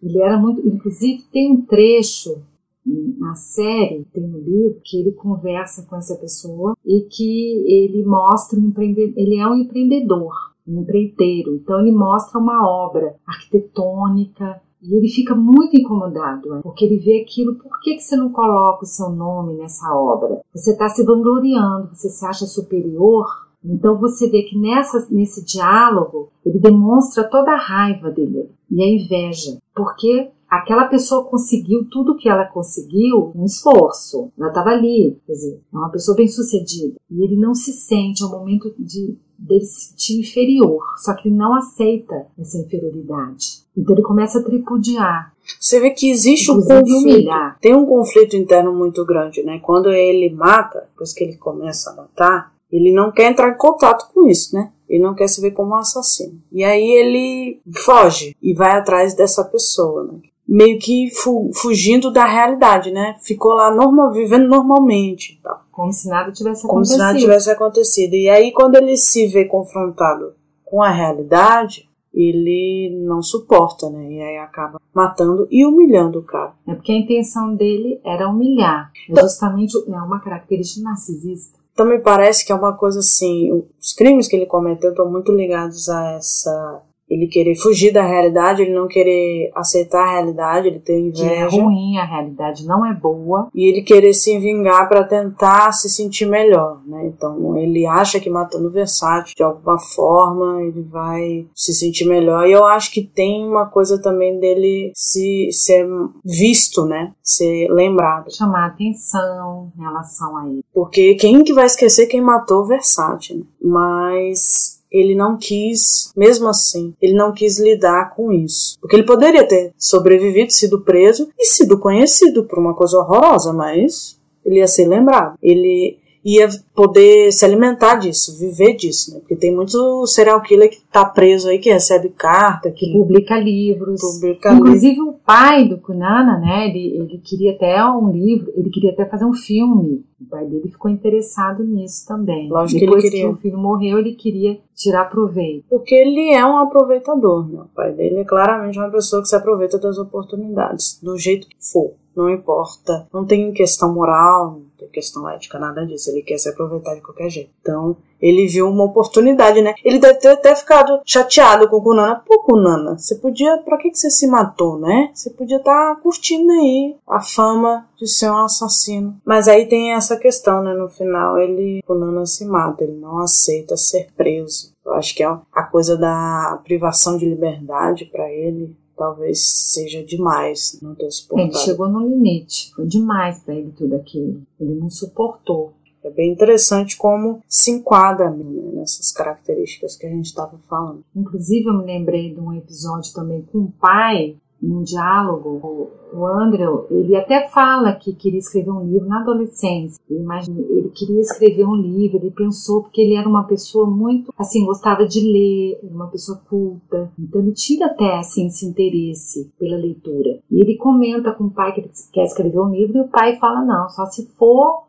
Ele era muito. Inclusive, tem um trecho na série, tem no livro, que ele conversa com essa pessoa e que ele mostra um empreendedor, ele é um empreendedor, um empreiteiro. Então ele mostra uma obra arquitetônica e ele fica muito incomodado, né? porque ele vê aquilo, por que, que você não coloca o seu nome nessa obra? Você está se vangloriando, você se acha superior, então você vê que nessa, nesse diálogo ele demonstra toda a raiva dele e a inveja, porque aquela pessoa conseguiu tudo o que ela conseguiu um esforço. Ela estava ali, quer dizer, é uma pessoa bem sucedida. E ele não se sente, é um momento de dele se sentir inferior, só que ele não aceita essa inferioridade. Então ele começa a tripudiar. Você vê que existe um conflito. Tem um conflito interno muito grande, né? Quando ele mata, depois que ele começa a matar, ele não quer entrar em contato com isso, né? Ele não quer se ver como um assassino. E aí ele foge e vai atrás dessa pessoa, né? Meio que fu fugindo da realidade, né? Ficou lá normal, vivendo normalmente. Tá? Como se nada tivesse Como acontecido. Como se nada tivesse acontecido. E aí, quando ele se vê confrontado com a realidade, ele não suporta, né? E aí acaba matando e humilhando o cara. É porque a intenção dele era humilhar. É então, justamente é uma característica narcisista. Então me parece que é uma coisa assim, os crimes que ele cometeu estão muito ligados a essa ele querer fugir da realidade, ele não querer aceitar a realidade, ele ter inveja. Que é ruim, a realidade não é boa. E ele querer se vingar para tentar se sentir melhor, né? Então ele acha que matando o Versace de alguma forma ele vai se sentir melhor. E eu acho que tem uma coisa também dele se ser visto, né? Ser lembrado. Chamar atenção em relação a ele. Porque quem que vai esquecer quem matou o Versace, né? Mas ele não quis, mesmo assim, ele não quis lidar com isso. Porque ele poderia ter sobrevivido, sido preso e sido conhecido por uma coisa horrorosa, mas ele ia ser lembrado. Ele ia poder se alimentar disso, viver disso, né? Porque tem muito serial killer que tá preso aí, que recebe carta, que publica livros. Publica Inclusive livros. o pai do Kunana, né? Ele, ele queria até um livro, ele queria até fazer um filme. O pai dele ficou interessado nisso também. Lógico Depois que, ele queria. que o filho morreu, ele queria tirar proveito. Porque ele é um aproveitador, né? O pai dele é claramente uma pessoa que se aproveita das oportunidades, do jeito que for não importa, não tem questão moral, não tem questão ética, nada disso. Ele quer se aproveitar de qualquer jeito. Então, ele viu uma oportunidade, né? Ele deve ter até ficado chateado com o Kunana. Pô, Kunana, você podia. Pra que, que você se matou, né? Você podia estar tá curtindo aí a fama de ser um assassino. Mas aí tem essa questão, né? No final, ele. Kunana se mata, ele não aceita ser preso. Eu acho que é a coisa da privação de liberdade para ele talvez seja demais não ter suportado. Ele chegou no limite, foi demais para ele tudo aquilo. Ele não suportou. É bem interessante como se enquadra né, nessas características que a gente estava falando. Inclusive, eu me lembrei de um episódio também com o pai num diálogo, o Andrew, ele até fala que queria escrever um livro na adolescência. Imagina, ele queria escrever um livro, ele pensou porque ele era uma pessoa muito, assim, gostava de ler, uma pessoa culta. Então ele tinha até, assim, esse interesse pela leitura. E ele comenta com o pai que ele quer escrever um livro e o pai fala, não, só se for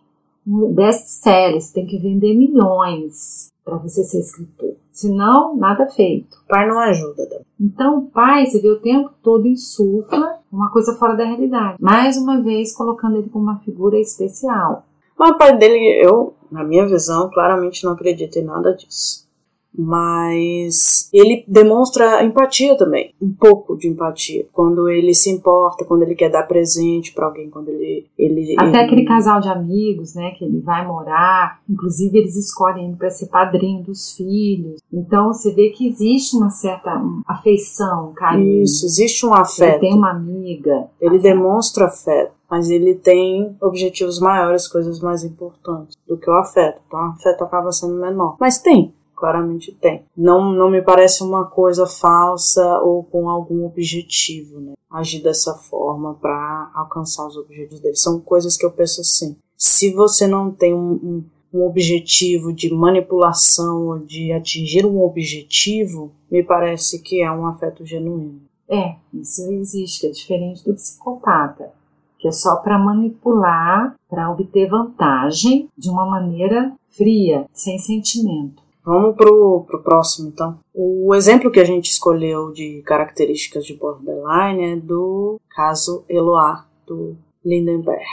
best-seller, você tem que vender milhões para você ser escritor. Senão, nada feito. O pai não ajuda. Também. Então, o pai, você vê o tempo todo insufla uma coisa fora da realidade. Mais uma vez, colocando ele como uma figura especial. Mas o pai dele, eu, na minha visão, claramente não acredito em nada disso mas ele demonstra empatia também, um pouco de empatia, quando ele se importa, quando ele quer dar presente para alguém, quando ele, ele até ele... aquele casal de amigos, né, que ele vai morar, inclusive eles escolhem para ser padrinho dos filhos. Então você vê que existe uma certa afeição, carinho. Isso, existe um afeto. Ele tem uma amiga. Ele afeto. demonstra afeto mas ele tem objetivos maiores, coisas mais importantes do que o afeto. Então o afeto acaba sendo menor. Mas tem, claramente tem. Não, não me parece uma coisa falsa ou com algum objetivo, né? Agir dessa forma para alcançar os objetivos dele. São coisas que eu penso assim. Se você não tem um, um, um objetivo de manipulação ou de atingir um objetivo, me parece que é um afeto genuíno. É, isso existe, é diferente do psicopata, que é só para manipular, para obter vantagem de uma maneira fria, sem sentimento. Vamos pro, pro próximo, então. O exemplo que a gente escolheu de características de borderline é do caso Eloá, do Lindenberg.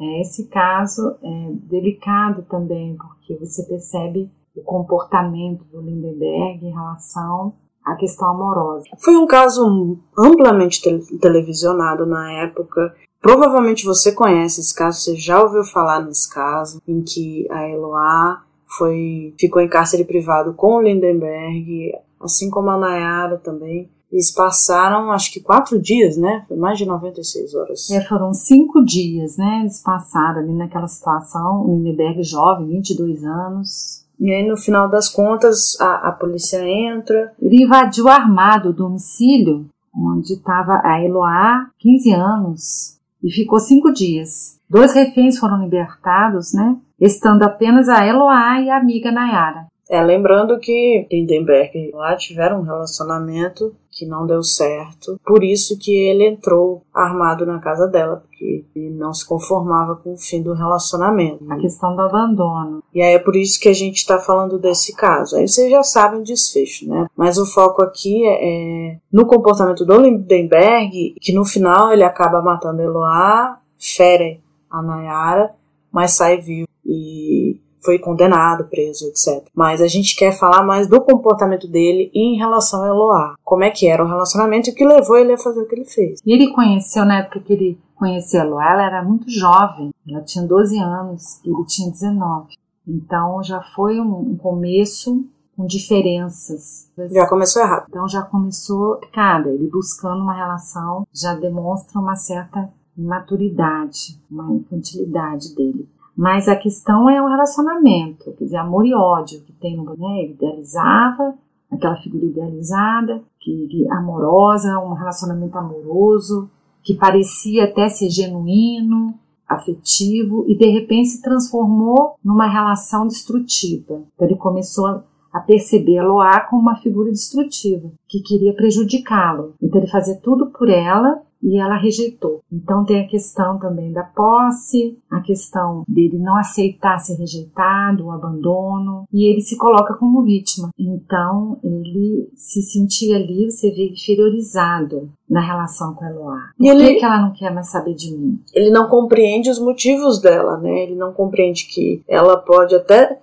É, esse caso é delicado também, porque você percebe o comportamento do Lindenberg em relação à questão amorosa. Foi um caso amplamente te televisionado na época. Provavelmente você conhece esse caso, você já ouviu falar nesse caso, em que a Eloá foi ficou em cárcere privado com o Lindenberg, assim como a Nayara também. Eles passaram, acho que quatro dias, né? Foi mais de 96 horas. É, foram cinco dias, né? Eles passaram ali naquela situação. O Lindenberg jovem, 22 anos. E aí, no final das contas, a, a polícia entra. Ele invadiu armado o domicílio onde estava a Eloá, 15 anos, e ficou cinco dias. Dois reféns foram libertados, né? Estando apenas a Eloá e a amiga Nayara. É, lembrando que Lindenberg e Eloá tiveram um relacionamento que não deu certo, por isso que ele entrou armado na casa dela, porque ele não se conformava com o fim do relacionamento. A questão do abandono. E aí é por isso que a gente está falando desse caso. Aí vocês já sabem o desfecho, né? Mas o foco aqui é, é no comportamento do Lindenberg, que no final ele acaba matando Eloá, fere a Nayara, mas sai vivo e foi condenado, preso, etc. Mas a gente quer falar mais do comportamento dele em relação a Eloá. Como é que era o relacionamento e o que levou ele a fazer o que ele fez. E ele conheceu, na época que ele conheceu Eloá, ela era muito jovem. Ela tinha 12 anos, ele tinha 19. Então já foi um, começo com diferenças. Já começou errado. Então já começou cada ele buscando uma relação já demonstra uma certa maturidade, uma infantilidade dele. Mas a questão é o relacionamento, quer dizer, amor e ódio que tem no né? Ele idealizava aquela figura idealizada, que, que amorosa, um relacionamento amoroso, que parecia até ser genuíno. afetivo e de repente se transformou numa relação destrutiva. Então ele começou a perceber a Loa como uma figura destrutiva, que queria prejudicá-lo. Então ele fazia tudo por ela e ela rejeitou. Então tem a questão também da posse, a questão dele não aceitar ser rejeitado, o abandono, e ele se coloca como vítima. Então ele se sentia ali, você vê, inferiorizado na relação com a Eloá. Por ele, que ela não quer mais saber de mim? Ele não compreende os motivos dela, né? Ele não compreende que ela pode até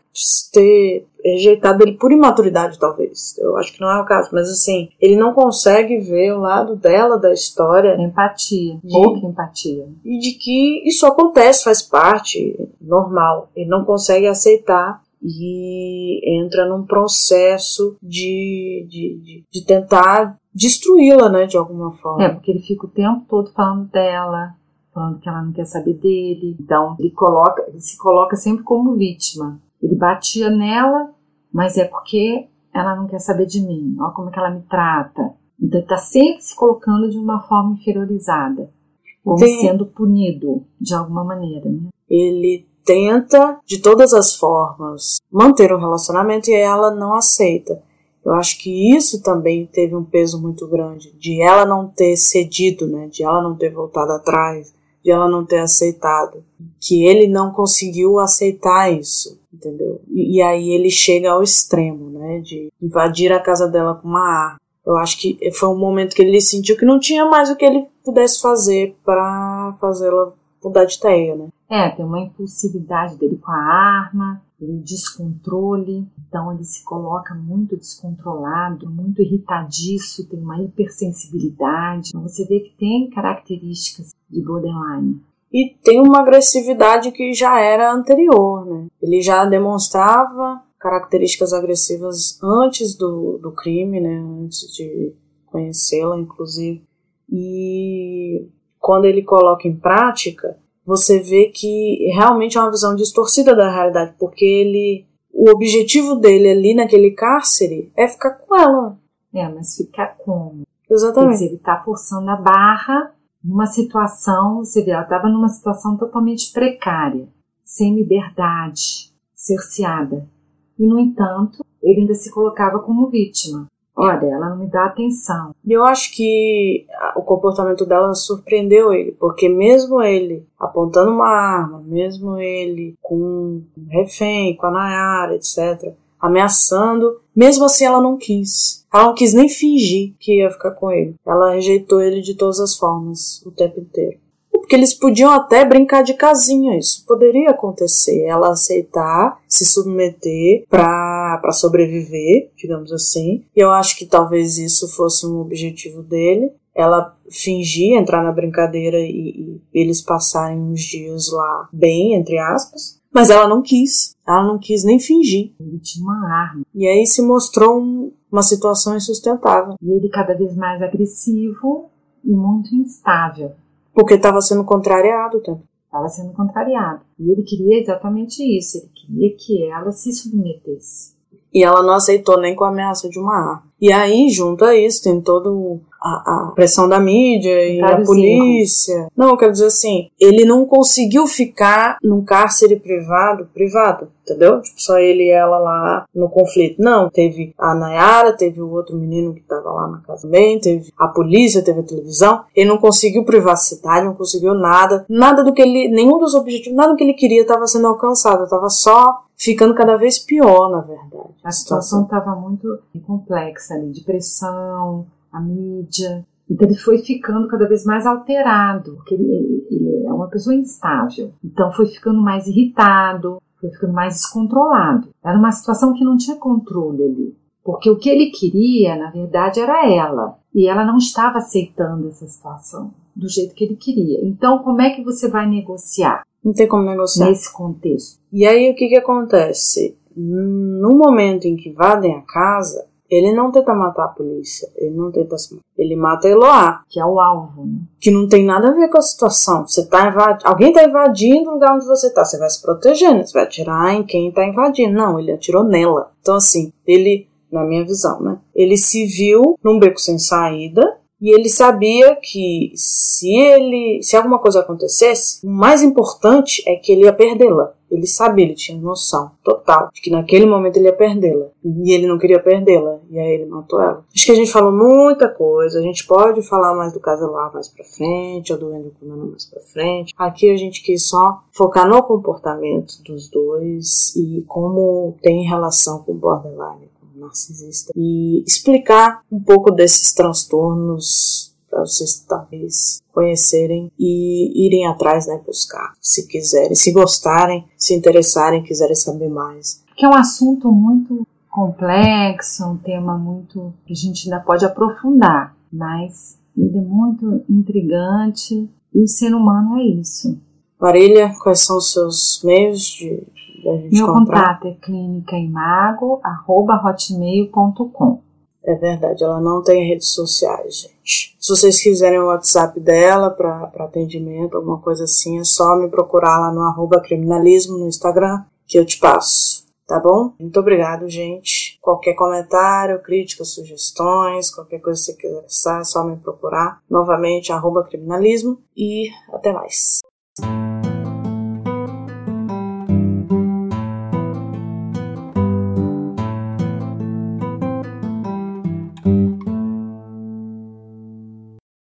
ter rejeitado ele por imaturidade, talvez. Eu acho que não é o caso, mas assim, ele não consegue ver o lado dela da história. Empatia, de, pouca empatia. E de que isso acontece, faz parte, normal. Ele não consegue aceitar e entra num processo de, de, de, de tentar destruí-la, né, de alguma forma. É, porque ele fica o tempo todo falando dela, falando que ela não quer saber dele. Então, ele coloca, ele se coloca sempre como vítima. Ele batia nela, mas é porque ela não quer saber de mim. Olha como é que ela me trata. Então, ele está sempre se colocando de uma forma inferiorizada, como Tem... sendo punido de alguma maneira. Né? Ele tenta, de todas as formas, manter o relacionamento e ela não aceita. Eu acho que isso também teve um peso muito grande, de ela não ter cedido, né, de ela não ter voltado atrás, de ela não ter aceitado, que ele não conseguiu aceitar isso, entendeu? E, e aí ele chega ao extremo, né, de invadir a casa dela com uma arma. Eu acho que foi um momento que ele sentiu que não tinha mais o que ele pudesse fazer para fazê-la mudar de ideia, né? É, tem uma impulsividade dele com a arma, ele descontrole, então ele se coloca muito descontrolado, muito irritadiço, tem uma hipersensibilidade. Então você vê que tem características de borderline. E tem uma agressividade que já era anterior, né? Ele já demonstrava características agressivas antes do, do crime, né? Antes de conhecê-la, inclusive. E quando ele coloca em prática, você vê que realmente é uma visão distorcida da realidade, porque ele o objetivo dele ali naquele cárcere é ficar com ela. É, mas ficar como? Exatamente. Quer dizer, ele está forçando a barra numa situação, você vê, ela estava numa situação totalmente precária, sem liberdade, cerceada. E, no entanto, ele ainda se colocava como vítima. Olha, ela não me dá atenção. E eu acho que o comportamento dela surpreendeu ele, porque mesmo ele apontando uma arma, mesmo ele com um refém, com a Nayara, etc., ameaçando, mesmo assim ela não quis. Ela não quis nem fingir que ia ficar com ele. Ela rejeitou ele de todas as formas, o tempo inteiro. Porque eles podiam até brincar de casinha, isso poderia acontecer. Ela aceitar, se submeter para sobreviver, digamos assim. E eu acho que talvez isso fosse um objetivo dele. Ela fingir entrar na brincadeira e, e eles passarem uns dias lá bem, entre aspas. Mas ela não quis. Ela não quis nem fingir. Ele tinha uma arma. E aí se mostrou um, uma situação insustentável. E ele cada vez mais agressivo e muito instável. Porque estava sendo contrariado também. Estava sendo contrariado. E ele queria exatamente isso. Ele queria que ela se submetesse. E ela não aceitou nem com a ameaça de uma arma. E aí, junto a isso, tem todo a, a pressão da mídia e a polícia. Erros. Não, quero dizer assim, ele não conseguiu ficar num cárcere privado, privado, entendeu? Tipo, só ele e ela lá no conflito. Não, teve a Nayara, teve o outro menino que tava lá na casa também, teve a polícia, teve a televisão. Ele não conseguiu privacidade, não conseguiu nada. Nada do que ele, nenhum dos objetivos, nada do que ele queria estava sendo alcançado. Tava só ficando cada vez pior, na verdade. A situação estava muito complexa ali, de pressão, a mídia. Então ele foi ficando cada vez mais alterado, porque ele, ele é uma pessoa instável. Então foi ficando mais irritado, foi ficando mais descontrolado. Era uma situação que não tinha controle ali. Porque o que ele queria, na verdade, era ela. E ela não estava aceitando essa situação do jeito que ele queria. Então, como é que você vai negociar? Não tem como negociar. Nesse contexto. E aí, o que, que acontece? No momento em que invadem a casa, ele não tenta matar a polícia, ele não tenta se Ele mata Eloá. Que é o alvo, né? Que não tem nada a ver com a situação. Você tá invadindo. Alguém tá invadindo o lugar onde você tá. Você vai se protegendo, você vai atirar em quem tá invadindo. Não, ele atirou nela. Então, assim, ele, na minha visão, né? Ele se viu num beco sem saída, E ele sabia que se ele, se alguma coisa acontecesse, o mais importante é que ele ia perdê-la. Ele sabia, ele tinha noção total de que naquele momento ele ia perdê-la. E ele não queria perdê-la. E aí ele matou ela. Acho que a gente falou muita coisa. A gente pode falar mais do caso lá mais pra frente, ou do endocrinano mais pra frente. Aqui a gente quis só focar no comportamento dos dois e como tem relação com o borderline narcisista e explicar um pouco desses transtornos para vocês talvez conhecerem e irem atrás, né, buscar, se quiserem, se gostarem, se interessarem, quiserem saber mais. Que é um assunto muito complexo, um tema muito que a gente ainda pode aprofundar, mas ele é muito intrigante e o ser humano é isso. Marília, quais são os seus meios de meu contato é clínicaimago.hotmail.com. É verdade, ela não tem redes sociais, gente. Se vocês quiserem o WhatsApp dela para atendimento, alguma coisa assim, é só me procurar lá no arroba criminalismo no Instagram que eu te passo. Tá bom? Muito obrigado, gente. Qualquer comentário, crítica, sugestões, qualquer coisa que você quiser é só me procurar. Novamente, arroba criminalismo e até mais.